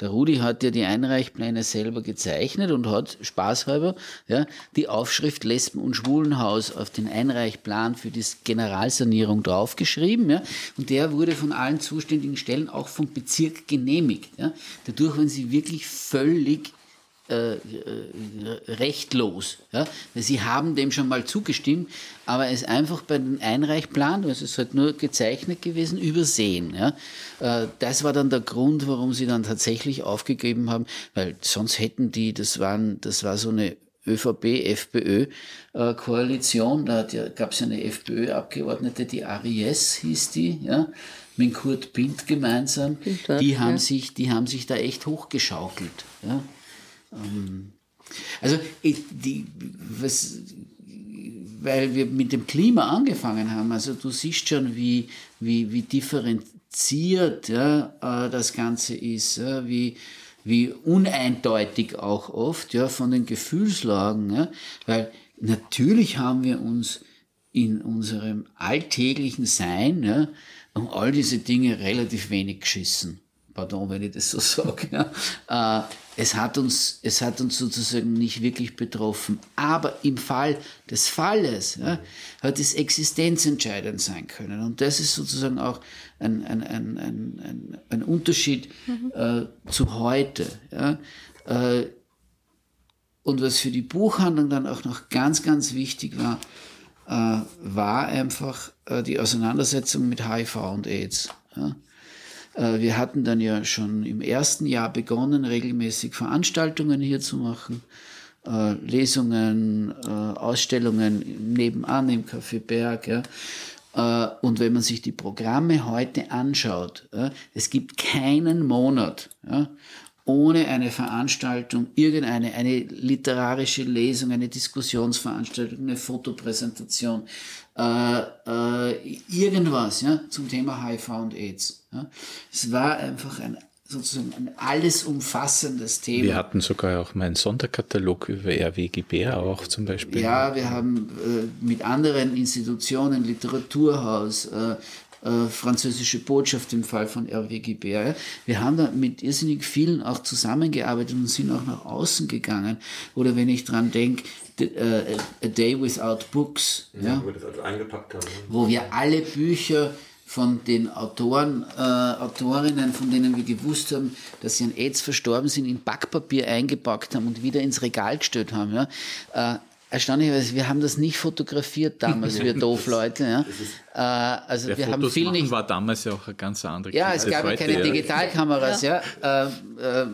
Der Rudi hat ja die Einreichpläne selber gezeichnet und hat spaßhalber ja, die Aufschrift Lesben- und Schwulenhaus auf den Einreichplan für die Generalsanierung draufgeschrieben. Ja, und der wurde von allen zuständigen Stellen auch vom Bezirk genehmigt. Ja. Dadurch, wenn sie wirklich völlig äh, äh, rechtlos. Ja? Sie haben dem schon mal zugestimmt, aber es einfach bei den Einreichplan, es ist halt nur gezeichnet gewesen, übersehen. Ja? Äh, das war dann der Grund, warum sie dann tatsächlich aufgegeben haben, weil sonst hätten die, das waren, das war so eine ÖVP-FPÖ-Koalition, da ja, gab es ja eine FPÖ-Abgeordnete, die Aries hieß die, ja, mit Kurt Pindt gemeinsam, die haben, ja. sich, die haben sich da echt hochgeschaukelt. Ja. Ähm, also, die, was, weil wir mit dem Klima angefangen haben, also du siehst schon, wie, wie, wie differenziert ja, äh, das Ganze ist, ja, wie, wie uneindeutig auch oft ja, von den Gefühlslagen, ja, weil natürlich haben wir uns in unserem alltäglichen Sein ja, um all diese Dinge relativ wenig geschissen. Pardon, wenn ich das so sage, ja, äh, es, hat uns, es hat uns sozusagen nicht wirklich betroffen. Aber im Fall des Falles ja, hat es existenzentscheidend sein können. Und das ist sozusagen auch ein, ein, ein, ein, ein Unterschied mhm. äh, zu heute. Ja. Äh, und was für die Buchhandlung dann auch noch ganz, ganz wichtig war, äh, war einfach äh, die Auseinandersetzung mit HIV und AIDS. Ja. Äh, wir hatten dann ja schon im ersten Jahr begonnen, regelmäßig Veranstaltungen hier zu machen. Äh, Lesungen, äh, Ausstellungen nebenan im Café Berg. Ja. Und wenn man sich die Programme heute anschaut, es gibt keinen Monat, ohne eine Veranstaltung, irgendeine, eine literarische Lesung, eine Diskussionsveranstaltung, eine Fotopräsentation, äh, äh, irgendwas ja, zum Thema HIV und AIDS. Ja. Es war einfach ein sozusagen ein alles umfassendes Thema. Wir hatten sogar auch mal einen Sonderkatalog über RWGB auch zum Beispiel. Ja, wir haben äh, mit anderen Institutionen, Literaturhaus, äh, äh, französische Botschaft im Fall von RWGB. Ja. Wir haben da mit irrsinnig vielen auch zusammengearbeitet und sind auch nach außen gegangen. Oder wenn ich dran denke, äh, A Day Without Books, ja, ja, wo, wir das also eingepackt haben. wo wir alle Bücher von den Autoren, äh, Autorinnen, von denen wir gewusst haben, dass sie an AIDS verstorben sind, in Backpapier eingepackt haben und wieder ins Regal gestellt haben. Ja. Äh, erstaunlicherweise, wir haben das nicht fotografiert damals, wir doof Leute. Ja. Äh, also wir Fotos haben viel nicht. war damals ja auch eine ganz andere. Ja, es gab ja keine Digitalkameras. Ja. ja. Äh, äh,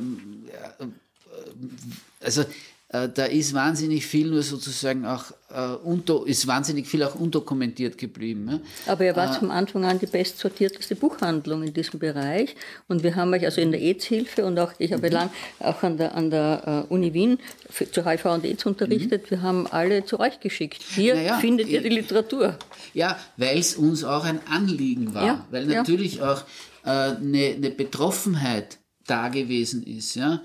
also äh, da ist wahnsinnig viel nur sozusagen auch äh, unter, ist wahnsinnig viel auch undokumentiert geblieben. Ne? Aber er war äh, vom Anfang an die bestsortierteste Buchhandlung in diesem Bereich und wir haben euch also in der AIDS-Hilfe und auch ich habe mhm. lang auch an der, an der uh, Uni Wien für, zu HIV und AIDS unterrichtet. Mhm. Wir haben alle zu euch geschickt. Hier naja, findet ihr die Literatur. Ja, weil es uns auch ein Anliegen war, ja, weil natürlich ja. auch eine, äh, eine Betroffenheit da gewesen ist, ja, äh,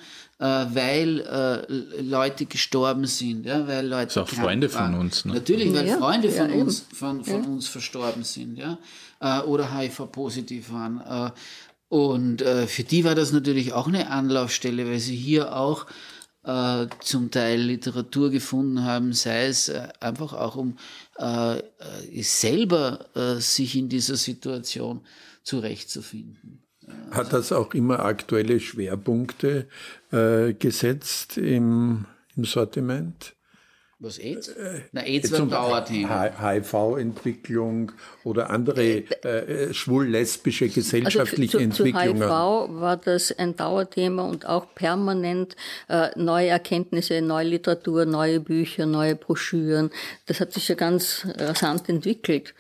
weil äh, Leute gestorben sind, ja, weil Leute das ist auch Freunde waren. von uns, ne? Natürlich, weil ja, Freunde von ja, uns von, von uns verstorben sind, ja, äh, oder HIV positiv waren. Äh, und äh, für die war das natürlich auch eine Anlaufstelle, weil sie hier auch äh, zum Teil Literatur gefunden haben, sei es einfach auch um selber sich in dieser Situation zurechtzufinden. Hat das auch immer aktuelle Schwerpunkte äh, gesetzt im, im Sortiment? Was AIDS? Äh, Na, AIDS war ein Dauerthema. HIV-Entwicklung oder andere äh, äh, schwul-lesbische gesellschaftliche also zu, Entwicklungen. Zu HIV war das ein Dauerthema und auch permanent äh, neue Erkenntnisse, neue Literatur, neue Bücher, neue Broschüren. Das hat sich ja ganz rasant entwickelt.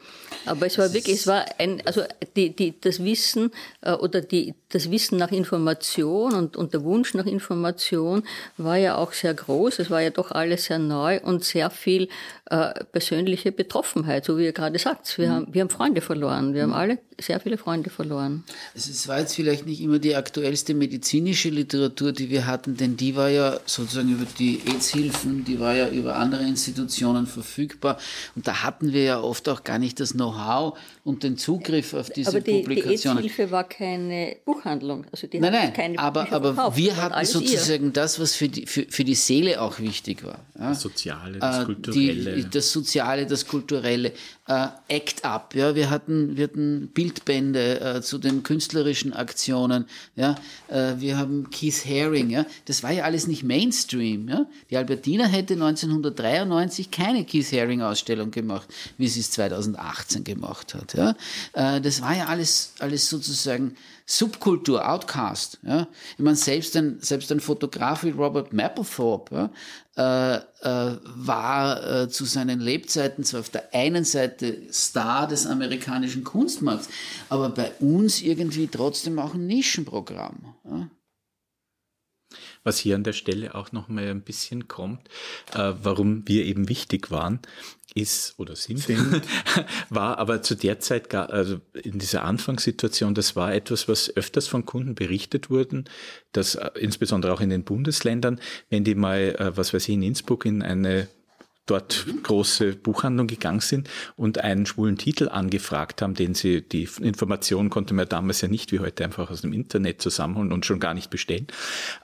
Aber es war wirklich, es war ein, also die, die, das Wissen äh, oder die, das Wissen nach Information und, und der Wunsch nach Information war ja auch sehr groß. Es war ja doch alles sehr neu und sehr viel äh, persönliche Betroffenheit, so wie ihr gerade sagt. Wir, mhm. haben, wir haben Freunde verloren. Wir haben mhm. alle sehr viele Freunde verloren. Also es war jetzt vielleicht nicht immer die aktuellste medizinische Literatur, die wir hatten, denn die war ja sozusagen über die AIDS-Hilfen, die war ja über andere Institutionen verfügbar. Und da hatten wir ja oft auch gar nicht das Know-how und den Zugriff auf diese aber die, Publikationen. Die AIDS-Hilfe war keine Buchhandlung. Also die nein, nein, keine aber, aber wir hatten sozusagen ihr. das, was für die, für, für die Seele auch wichtig war. Ja? Das Soziale, das äh, Kulturelle. Die, das Soziale, das Kulturelle. Äh, Act Up, ja, wir hatten, wir hatten Bildbände äh, zu den künstlerischen Aktionen, ja, äh, wir haben Keith Haring, ja, das war ja alles nicht Mainstream, ja. Die Albertina hätte 1993 keine Keith Haring Ausstellung gemacht, wie sie es 2018 gemacht hat, ja. Äh, das war ja alles, alles sozusagen Subkultur, Outcast. Ja? Ich meine, selbst ein, selbst ein Fotograf wie Robert Mapplethorpe ja, äh, äh, war äh, zu seinen Lebzeiten zwar auf der einen Seite Star des amerikanischen Kunstmarkts, aber bei uns irgendwie trotzdem auch ein Nischenprogramm. Ja? Was hier an der Stelle auch noch mal ein bisschen kommt, äh, warum wir eben wichtig waren, ist oder sind, sind. war aber zu der Zeit gar, also in dieser Anfangssituation, das war etwas, was öfters von Kunden berichtet wurden, dass äh, insbesondere auch in den Bundesländern, wenn die mal, äh, was weiß ich, in Innsbruck in eine dort große Buchhandlung gegangen sind und einen schwulen Titel angefragt haben, den sie, die Information konnte man damals ja nicht wie heute einfach aus dem Internet zusammenholen und schon gar nicht bestellen,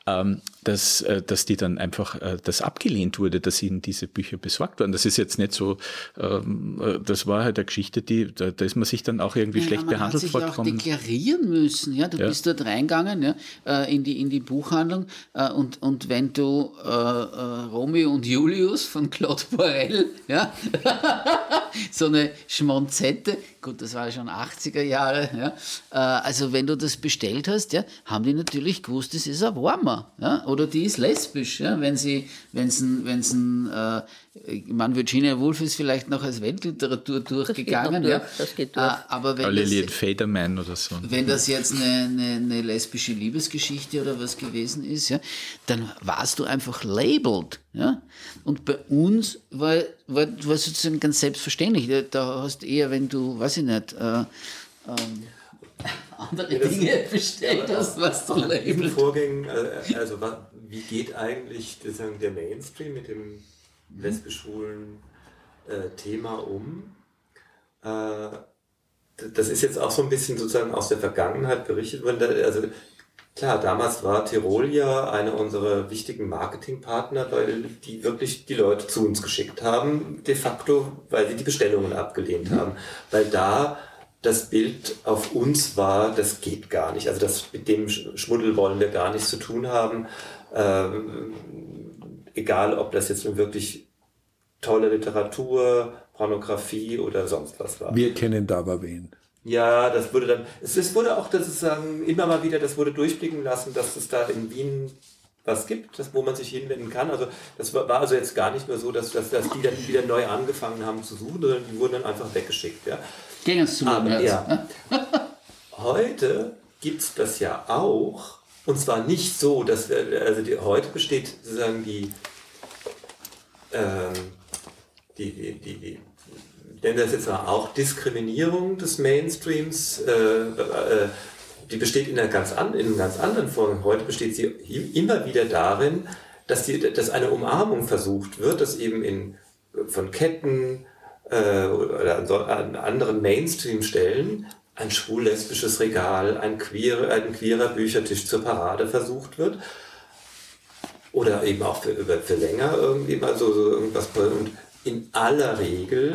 ähm, dass, äh, dass die dann einfach, äh, das abgelehnt wurde, dass ihnen diese Bücher besorgt waren. Das ist jetzt nicht so, ähm, äh, das war halt eine Geschichte, die, da, da ist man sich dann auch irgendwie ja, schlecht man behandelt hat sich vorgekommen. Auch deklarieren müssen, ja, du ja. bist dort reingegangen, ja, in die, in die Buchhandlung und, und wenn du äh, Romeo und Julius von Claude Borel, ja, so eine Schmonzette, gut, das war schon 80er Jahre, ja, äh, also wenn du das bestellt hast, ja, haben die natürlich gewusst, das ist ein Warmer, ja, oder die ist lesbisch, ja, wenn sie, wenn es ein, wenn es ein, äh, ich meine, Virginia Woolf ist vielleicht noch als Weltliteratur durchgegangen, das ja, durch, das geht durch. Äh, aber wenn Lillian Faderman oder so. Wenn das jetzt eine, eine, eine, lesbische Liebesgeschichte oder was gewesen ist, ja, dann warst du einfach labeled, ja. Und bei uns war, war, war sozusagen ganz selbstverständlich. Da hast eher, wenn du, weiß ich nicht, äh, ähm, andere ja, Dinge bestellt hast, was du labeln. Vorgängen, äh, also wie geht eigentlich sozusagen der Mainstream mit dem lesbisch-schwulen äh, Thema um? Äh, das ist jetzt auch so ein bisschen sozusagen aus der Vergangenheit berichtet worden. Also klar, damals war Tirol ja einer unserer wichtigen Marketingpartner, weil die wirklich die Leute zu uns geschickt haben, de facto, weil sie die Bestellungen abgelehnt haben. Weil da das Bild auf uns war, das geht gar nicht. Also das mit dem Schmuddel wollen wir gar nichts zu tun haben. Ähm, egal, ob das jetzt nun wirklich tolle Literatur, Pornografie oder sonst was war. Wir kennen da aber wen. Ja, das wurde dann, es, es wurde auch, das ist sagen, immer mal wieder, das wurde durchblicken lassen, dass es da in Wien was gibt, das, wo man sich hinwenden kann. Also das war, war also jetzt gar nicht nur so, dass, dass, dass die dann wieder neu angefangen haben zu suchen, sondern die wurden dann einfach weggeschickt. Ja. Ging es zu Aber, ja. Heute gibt es das ja auch, und zwar nicht so, dass wir, also die, heute besteht sozusagen die, ähm, die, die, die, die ich nenne das jetzt mal auch Diskriminierung des Mainstreams, äh, äh, die besteht in, einer ganz an, in einem ganz anderen Form. Heute besteht sie immer wieder darin, dass, die, dass eine Umarmung versucht wird, dass eben in, von Ketten, äh, oder an anderen Mainstream-Stellen ein schwul-lesbisches Regal, ein, queer, ein queerer Büchertisch zur Parade versucht wird. Oder eben auch für, für länger irgendwie mal so, so irgendwas. Und in aller Regel,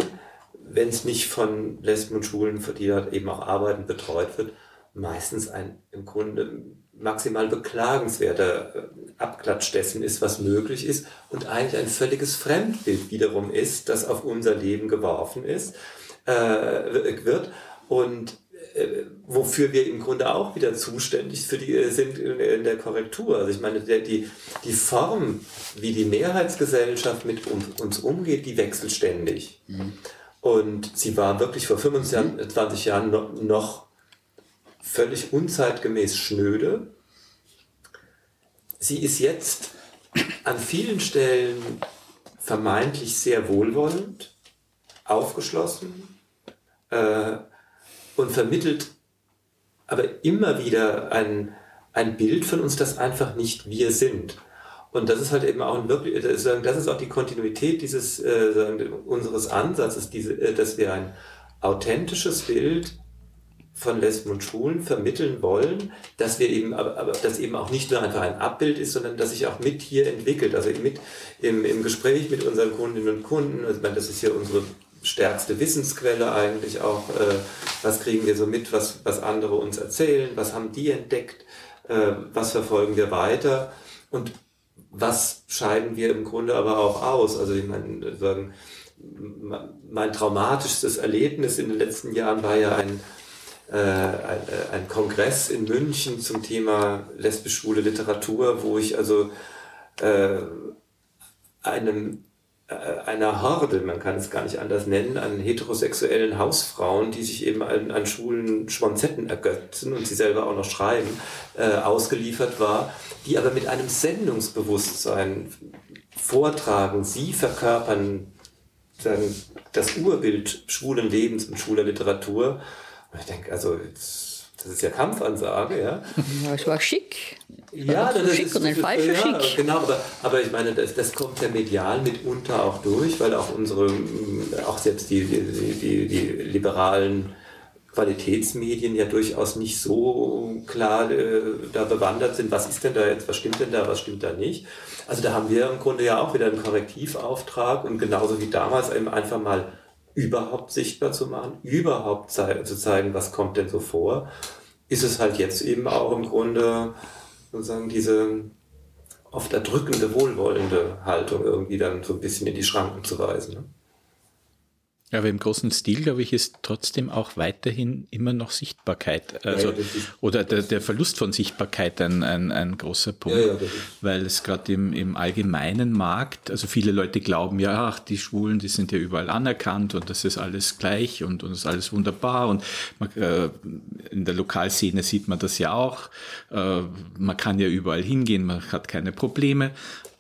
wenn es nicht von Lesben und Schulen, die dort eben auch arbeiten, betreut wird, meistens ein im Grunde maximal beklagenswerter äh, Abklatsch dessen ist, was möglich ist und eigentlich ein völliges Fremdbild wiederum ist, das auf unser Leben geworfen ist, äh, wird und äh, wofür wir im Grunde auch wieder zuständig für die, äh, sind in, in der Korrektur. Also ich meine, der, die, die Form, wie die Mehrheitsgesellschaft mit um, uns umgeht, die wechselt ständig. Mhm. Und sie war wirklich vor 25 Jahren noch, noch völlig unzeitgemäß schnöde. Sie ist jetzt an vielen Stellen vermeintlich sehr wohlwollend, aufgeschlossen äh, und vermittelt aber immer wieder ein, ein Bild von uns, das einfach nicht wir sind. Und das ist halt eben auch ein wirklich, das ist auch die Kontinuität dieses äh, unseres Ansatzes, diese, äh, dass wir ein authentisches Bild von Lesben und Schwulen vermitteln wollen, dass wir eben, aber, aber das eben auch nicht nur einfach ein Abbild ist, sondern dass sich auch mit hier entwickelt, also mit im, im Gespräch mit unseren Kundinnen und Kunden. Also ich meine, das ist ja unsere stärkste Wissensquelle eigentlich auch. Äh, was kriegen wir so mit, was, was andere uns erzählen, was haben die entdeckt, äh, was verfolgen wir weiter und was scheiden wir im Grunde aber auch aus. Also ich meine, sagen, mein traumatischstes Erlebnis in den letzten Jahren war ja ein äh, ein, äh, ein, Kongress in München zum Thema lesbisch-schwule Literatur, wo ich also äh, einem einer Horde, man kann es gar nicht anders nennen, an heterosexuellen Hausfrauen, die sich eben an, an schwulen Schmonzetten ergötzen und sie selber auch noch schreiben, äh, ausgeliefert war, die aber mit einem Sendungsbewusstsein vortragen, sie verkörpern sagen, das Urbild schwulen Lebens und schwuler Literatur. Und ich denke, also das ist ja Kampfansage, ja. Ja, es war schick. Ja, das ist schick und ein falscher ja, Schick. Genau, aber, aber ich meine, das, das kommt ja medial mitunter auch durch, weil auch unsere, auch selbst die, die, die, die liberalen Qualitätsmedien ja durchaus nicht so klar äh, da bewandert sind, was ist denn da jetzt, was stimmt denn da, was stimmt da nicht. Also da haben wir im Grunde ja auch wieder einen Korrektivauftrag und genauso wie damals eben einfach mal überhaupt sichtbar zu machen, überhaupt zu zeigen, was kommt denn so vor, ist es halt jetzt eben auch im Grunde sozusagen diese oft erdrückende, wohlwollende Haltung irgendwie dann so ein bisschen in die Schranken zu weisen. Ne? Aber im großen Stil, glaube ich, ist trotzdem auch weiterhin immer noch Sichtbarkeit. Also, ja, oder der, der, Verlust von Sichtbarkeit ein, ein, ein großer Punkt. Ja, weil es gerade im, im allgemeinen Markt, also viele Leute glauben ja, ach, die Schwulen, die sind ja überall anerkannt und das ist alles gleich und, und das ist alles wunderbar. Und man, äh, in der Lokalszene sieht man das ja auch. Äh, man kann ja überall hingehen, man hat keine Probleme.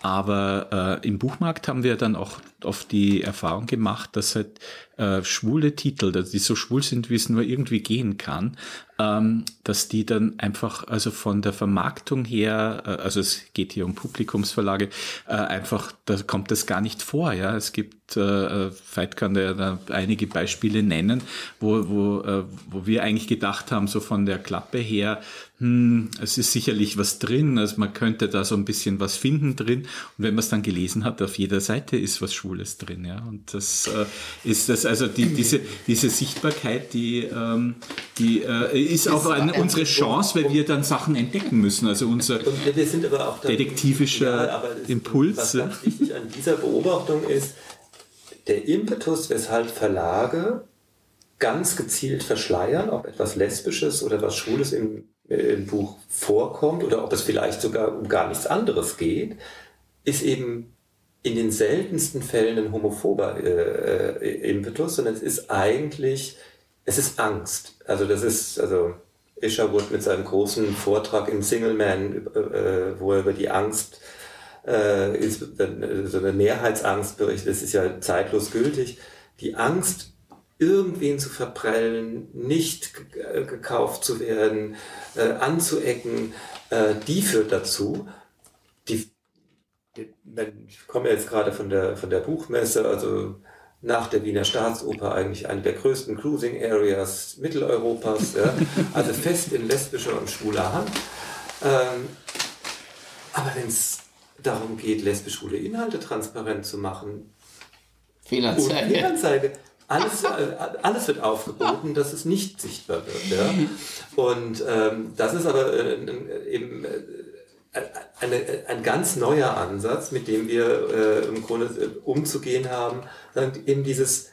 Aber äh, im Buchmarkt haben wir dann auch oft die Erfahrung gemacht, dass halt äh, schwule Titel, die so schwul sind, wie es nur irgendwie gehen kann, ähm, dass die dann einfach, also von der Vermarktung her, äh, also es geht hier um Publikumsverlage, äh, einfach, da kommt das gar nicht vor. Ja, es gibt, äh, Veit kann da ja einige Beispiele nennen, wo, wo, äh, wo wir eigentlich gedacht haben, so von der Klappe her, hm, es ist sicherlich was drin, also man könnte da so ein bisschen was finden drin. Und wenn man es dann gelesen hat, auf jeder Seite ist was Schwules drin, ja. Und das äh, ist das, also die, diese, diese Sichtbarkeit, die, ähm, die äh, ist auch eine, unsere Chance, weil wir dann Sachen entdecken müssen. Also unser detektivischer ja, Impuls. Was ganz wichtig an dieser Beobachtung ist, der Impetus, weshalb Verlage ganz gezielt verschleiern, ob etwas Lesbisches oder was Schwules im im Buch vorkommt oder ob es vielleicht sogar um gar nichts anderes geht, ist eben in den seltensten Fällen ein homophober äh, äh, Impetus, sondern es ist eigentlich, es ist Angst. Also das ist, also Isherwood mit seinem großen Vortrag im Single Man, äh, äh wo er über die Angst, äh, so eine Mehrheitsangst berichtet, das ist ja zeitlos gültig. Die Angst irgendwen zu verprellen, nicht äh, gekauft zu werden, äh, anzuecken, äh, die führt dazu, die, ich komme jetzt gerade von der, von der Buchmesse, also nach der Wiener Staatsoper eigentlich eine der größten Cruising Areas Mitteleuropas, ja, also fest in lesbischer und schwuler Hand. Ähm, aber wenn es darum geht, lesbisch-schwule Inhalte transparent zu machen, Fehlanzeige. Fehlanzeige alles, alles wird aufgeboten, dass es nicht sichtbar wird. Ja? Und ähm, das ist aber äh, eben äh, eine, ein ganz neuer Ansatz, mit dem wir äh, im Grunde äh, umzugehen haben. Eben dieses,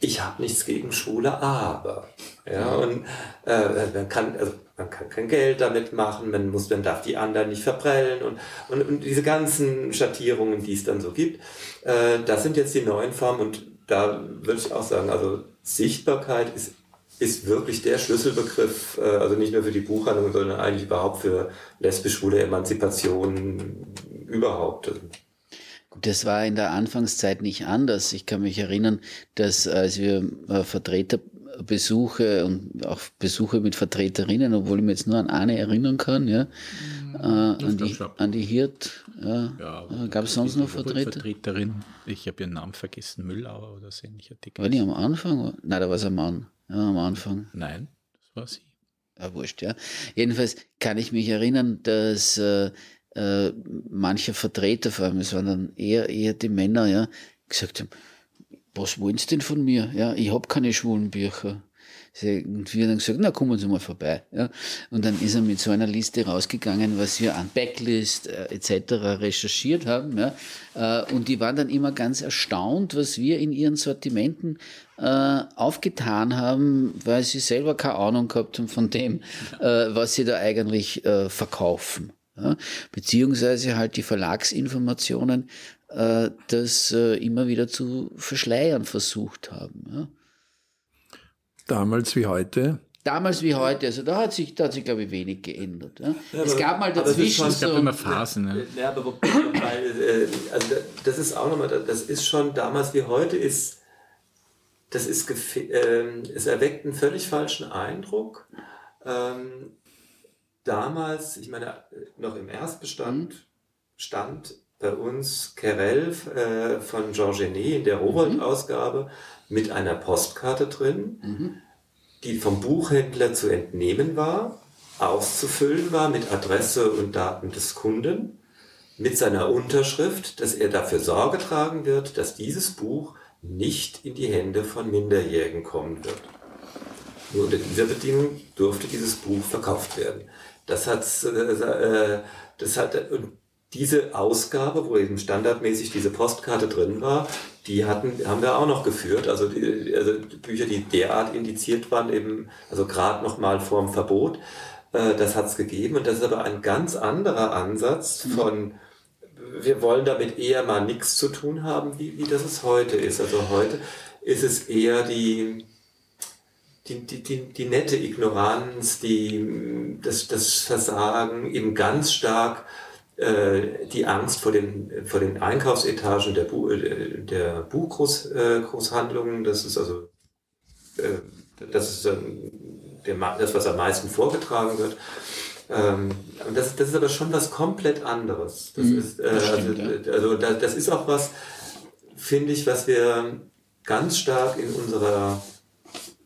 ich habe nichts gegen Schwule, aber. Ja, und äh, man, kann, also man kann kein Geld damit machen, man, muss, man darf die anderen nicht verprellen und, und, und diese ganzen Schattierungen, die es dann so gibt, äh, das sind jetzt die neuen Formen und da würde ich auch sagen, also Sichtbarkeit ist, ist wirklich der Schlüsselbegriff, äh, also nicht nur für die Buchhandlung, sondern eigentlich überhaupt für lesbisch-schwule Emanzipation überhaupt. Gut, das war in der Anfangszeit nicht anders. Ich kann mich erinnern, dass als wir äh, Vertreterbesuche und auch Besuche mit Vertreterinnen, obwohl ich mich jetzt nur an eine erinnern kann, ja, äh, an, die, an die Hirt. Ja. ja äh, Gab es sonst noch Vertreter? Vertreterin, ich habe ihren Namen vergessen, Müllauer oder so ähnlicher War die am Anfang? Nein, da war es ein Mann. Ja, am Anfang. Nein, das war sie. Ja, wurscht, ja. Jedenfalls kann ich mich erinnern, dass äh, äh, manche Vertreter, vor allem es waren dann eher, eher die Männer, ja, gesagt haben, was wollen Sie denn von mir? Ja, ich habe keine schwulen Bücher. Und wir haben gesagt, na kommen Sie mal vorbei. Ja. Und dann ist er mit so einer Liste rausgegangen, was wir an Backlist äh, etc. recherchiert haben. Ja. Äh, und die waren dann immer ganz erstaunt, was wir in ihren Sortimenten äh, aufgetan haben, weil sie selber keine Ahnung gehabt haben von dem, äh, was sie da eigentlich äh, verkaufen. Ja. Beziehungsweise halt die Verlagsinformationen äh, das äh, immer wieder zu verschleiern versucht haben. Ja. Damals wie heute? Damals wie heute, also da hat sich, da hat sich glaube ich, wenig geändert. Ja. Ja, es gab mal dazwischen es gab immer Phasen. Ne? Ja, aber weil, äh, also das ist auch nochmal, das ist schon damals wie heute ist, das ist, äh, es erweckt einen völlig falschen Eindruck. Ähm, damals, ich meine, noch im Erstbestand mhm. stand bei uns Querelle äh, von Georges Genet in der Rowold-Ausgabe mhm. mit einer Postkarte drin, mhm. die vom Buchhändler zu entnehmen war, auszufüllen war mit Adresse und Daten des Kunden, mit seiner Unterschrift, dass er dafür Sorge tragen wird, dass dieses Buch nicht in die Hände von Minderjährigen kommen wird. Nur unter dieser Bedingung durfte dieses Buch verkauft werden. Das hat, äh, äh das hat, und diese Ausgabe, wo eben standardmäßig diese Postkarte drin war, die hatten, haben wir auch noch geführt. Also, die, also Bücher, die derart indiziert waren, eben, also gerade noch mal vorm Verbot, äh, das hat es gegeben. Und das ist aber ein ganz anderer Ansatz von, wir wollen damit eher mal nichts zu tun haben, wie, wie das es heute ist. Also heute ist es eher die, die, die, die, die nette Ignoranz, die, das, das Versagen, eben ganz stark die Angst vor den, vor den Einkaufsetagen der, Bu äh, der Buchgroßhandlungen. Das ist also äh, das, ist der, das, was am meisten vorgetragen wird. Ähm, das, das ist aber schon was komplett anderes. Das mhm, ist, äh, das stimmt, also, ja. also das, das ist auch was, finde ich, was wir ganz stark in unserer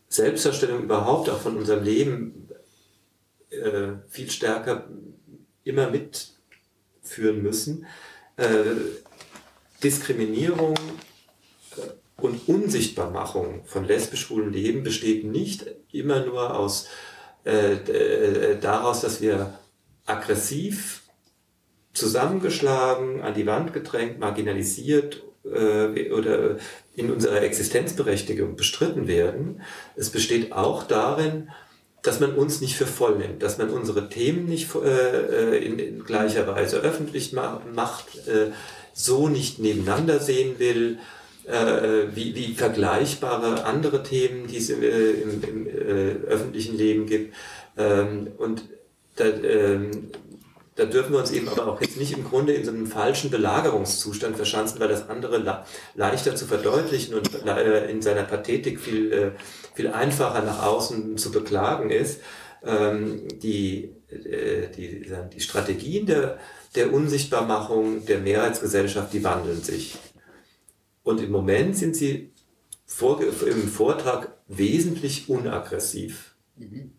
Selbstverstellung überhaupt, auch von unserem Leben, äh, viel stärker immer mitführen müssen. Äh, Diskriminierung äh, und Unsichtbarmachung von lesbisch-schwulen Leben besteht nicht immer nur aus äh, äh, daraus, dass wir aggressiv zusammengeschlagen, an die Wand gedrängt, marginalisiert äh, oder in unserer Existenzberechtigung bestritten werden. Es besteht auch darin, dass man uns nicht für voll nimmt, dass man unsere Themen nicht äh, äh in, in, gleicher Weise öffentlich ma macht, äh, so nicht nebeneinander sehen will, äh, wie, wie vergleichbare andere Themen, die es im, äh, im, im öffentlichen Leben gibt. Ähm, und da, ähm, da dürfen wir uns eben aber auch jetzt nicht im Grunde in so einem falschen Belagerungszustand verschanzen, weil das andere leichter zu verdeutlichen und äh, in seiner Pathetik viel, äh, viel einfacher nach außen zu beklagen ist. Ähm, die, äh, die, die Strategien der, der Unsichtbarmachung der Mehrheitsgesellschaft, die wandeln sich. Und im Moment sind sie vor, im Vortrag wesentlich unaggressiv. Mhm.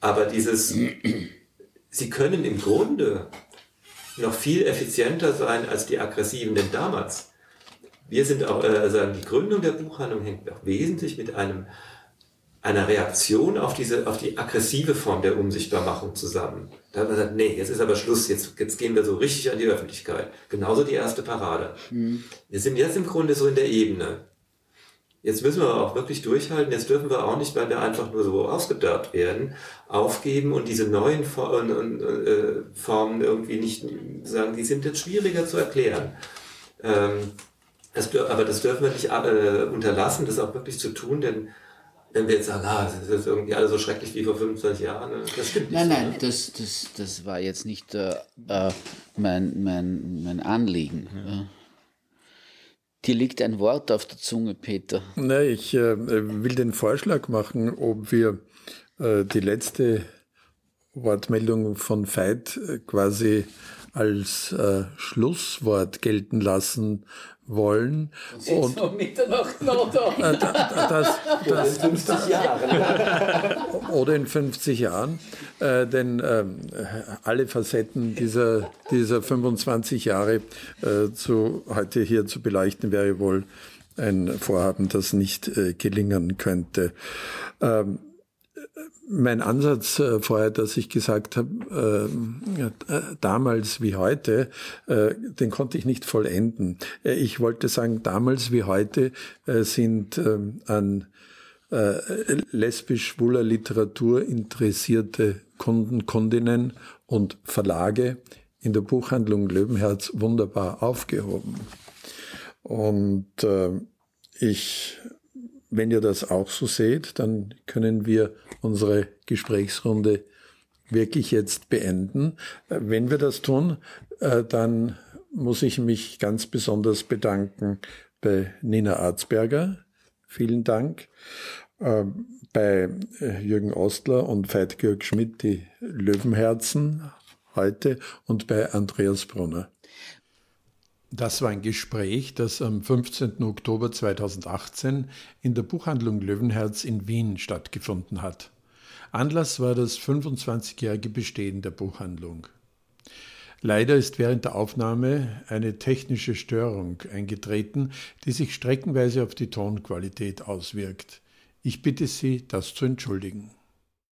Aber dieses sie können im Grunde noch viel effizienter sein als die Aggressiven denn damals. Wir sind auch, äh, also die Gründung der Buchhandlung hängt auch wesentlich mit einem, einer Reaktion auf diese, auf die aggressive Form der Unsichtbarmachung zusammen. Da hat man gesagt, nee, jetzt ist aber Schluss, jetzt, jetzt gehen wir so richtig an die Öffentlichkeit. Genauso die erste Parade. Mhm. Wir sind jetzt im Grunde so in der Ebene. Jetzt müssen wir auch wirklich durchhalten. Jetzt dürfen wir auch nicht, weil wir einfach nur so ausgedacht werden, aufgeben und diese neuen äh, Formen irgendwie nicht sagen, die sind jetzt schwieriger zu erklären. Ähm, das, aber das dürfen wir nicht äh, unterlassen, das auch wirklich zu tun, denn wenn wir jetzt sagen, ah, das ist irgendwie alles so schrecklich wie vor 25 Jahren, ne, das stimmt nicht. Nein, nein, ne? das, das, das war jetzt nicht äh, äh mein, mein, mein Anliegen. Mhm. Dir liegt ein Wort auf der Zunge, Peter. Nein, ich äh, will den Vorschlag machen, ob wir äh, die letzte Wortmeldung von Veit äh, quasi als äh, Schlusswort gelten lassen wollen. Und um Mitternacht noch da. Äh, das, das, oder in 50 Jahren. oder in 50 Jahren. Äh, denn äh, alle Facetten dieser, dieser 25 Jahre äh, zu, heute hier zu beleuchten, wäre wohl ein Vorhaben, das nicht äh, gelingen könnte. Ähm, mein Ansatz äh, vorher, dass ich gesagt habe, äh, äh, damals wie heute, äh, den konnte ich nicht vollenden. Äh, ich wollte sagen, damals wie heute äh, sind an lesbisch-schwuler Literatur interessierte Kunden, Kundinnen und Verlage in der Buchhandlung Löwenherz wunderbar aufgehoben. Und ich wenn ihr das auch so seht, dann können wir unsere Gesprächsrunde wirklich jetzt beenden. Äh, wenn wir das tun, äh, dann muss ich mich ganz besonders bedanken bei Nina Arzberger. Vielen Dank. Ähm, bei äh, Jürgen Ostler und Veit-Georg Schmidt, die Löwenherzen heute und bei Andreas Brunner. Das war ein Gespräch, das am 15. Oktober 2018 in der Buchhandlung Löwenherz in Wien stattgefunden hat. Anlass war das 25-jährige Bestehen der Buchhandlung. Leider ist während der Aufnahme eine technische Störung eingetreten, die sich streckenweise auf die Tonqualität auswirkt. Ich bitte Sie, das zu entschuldigen.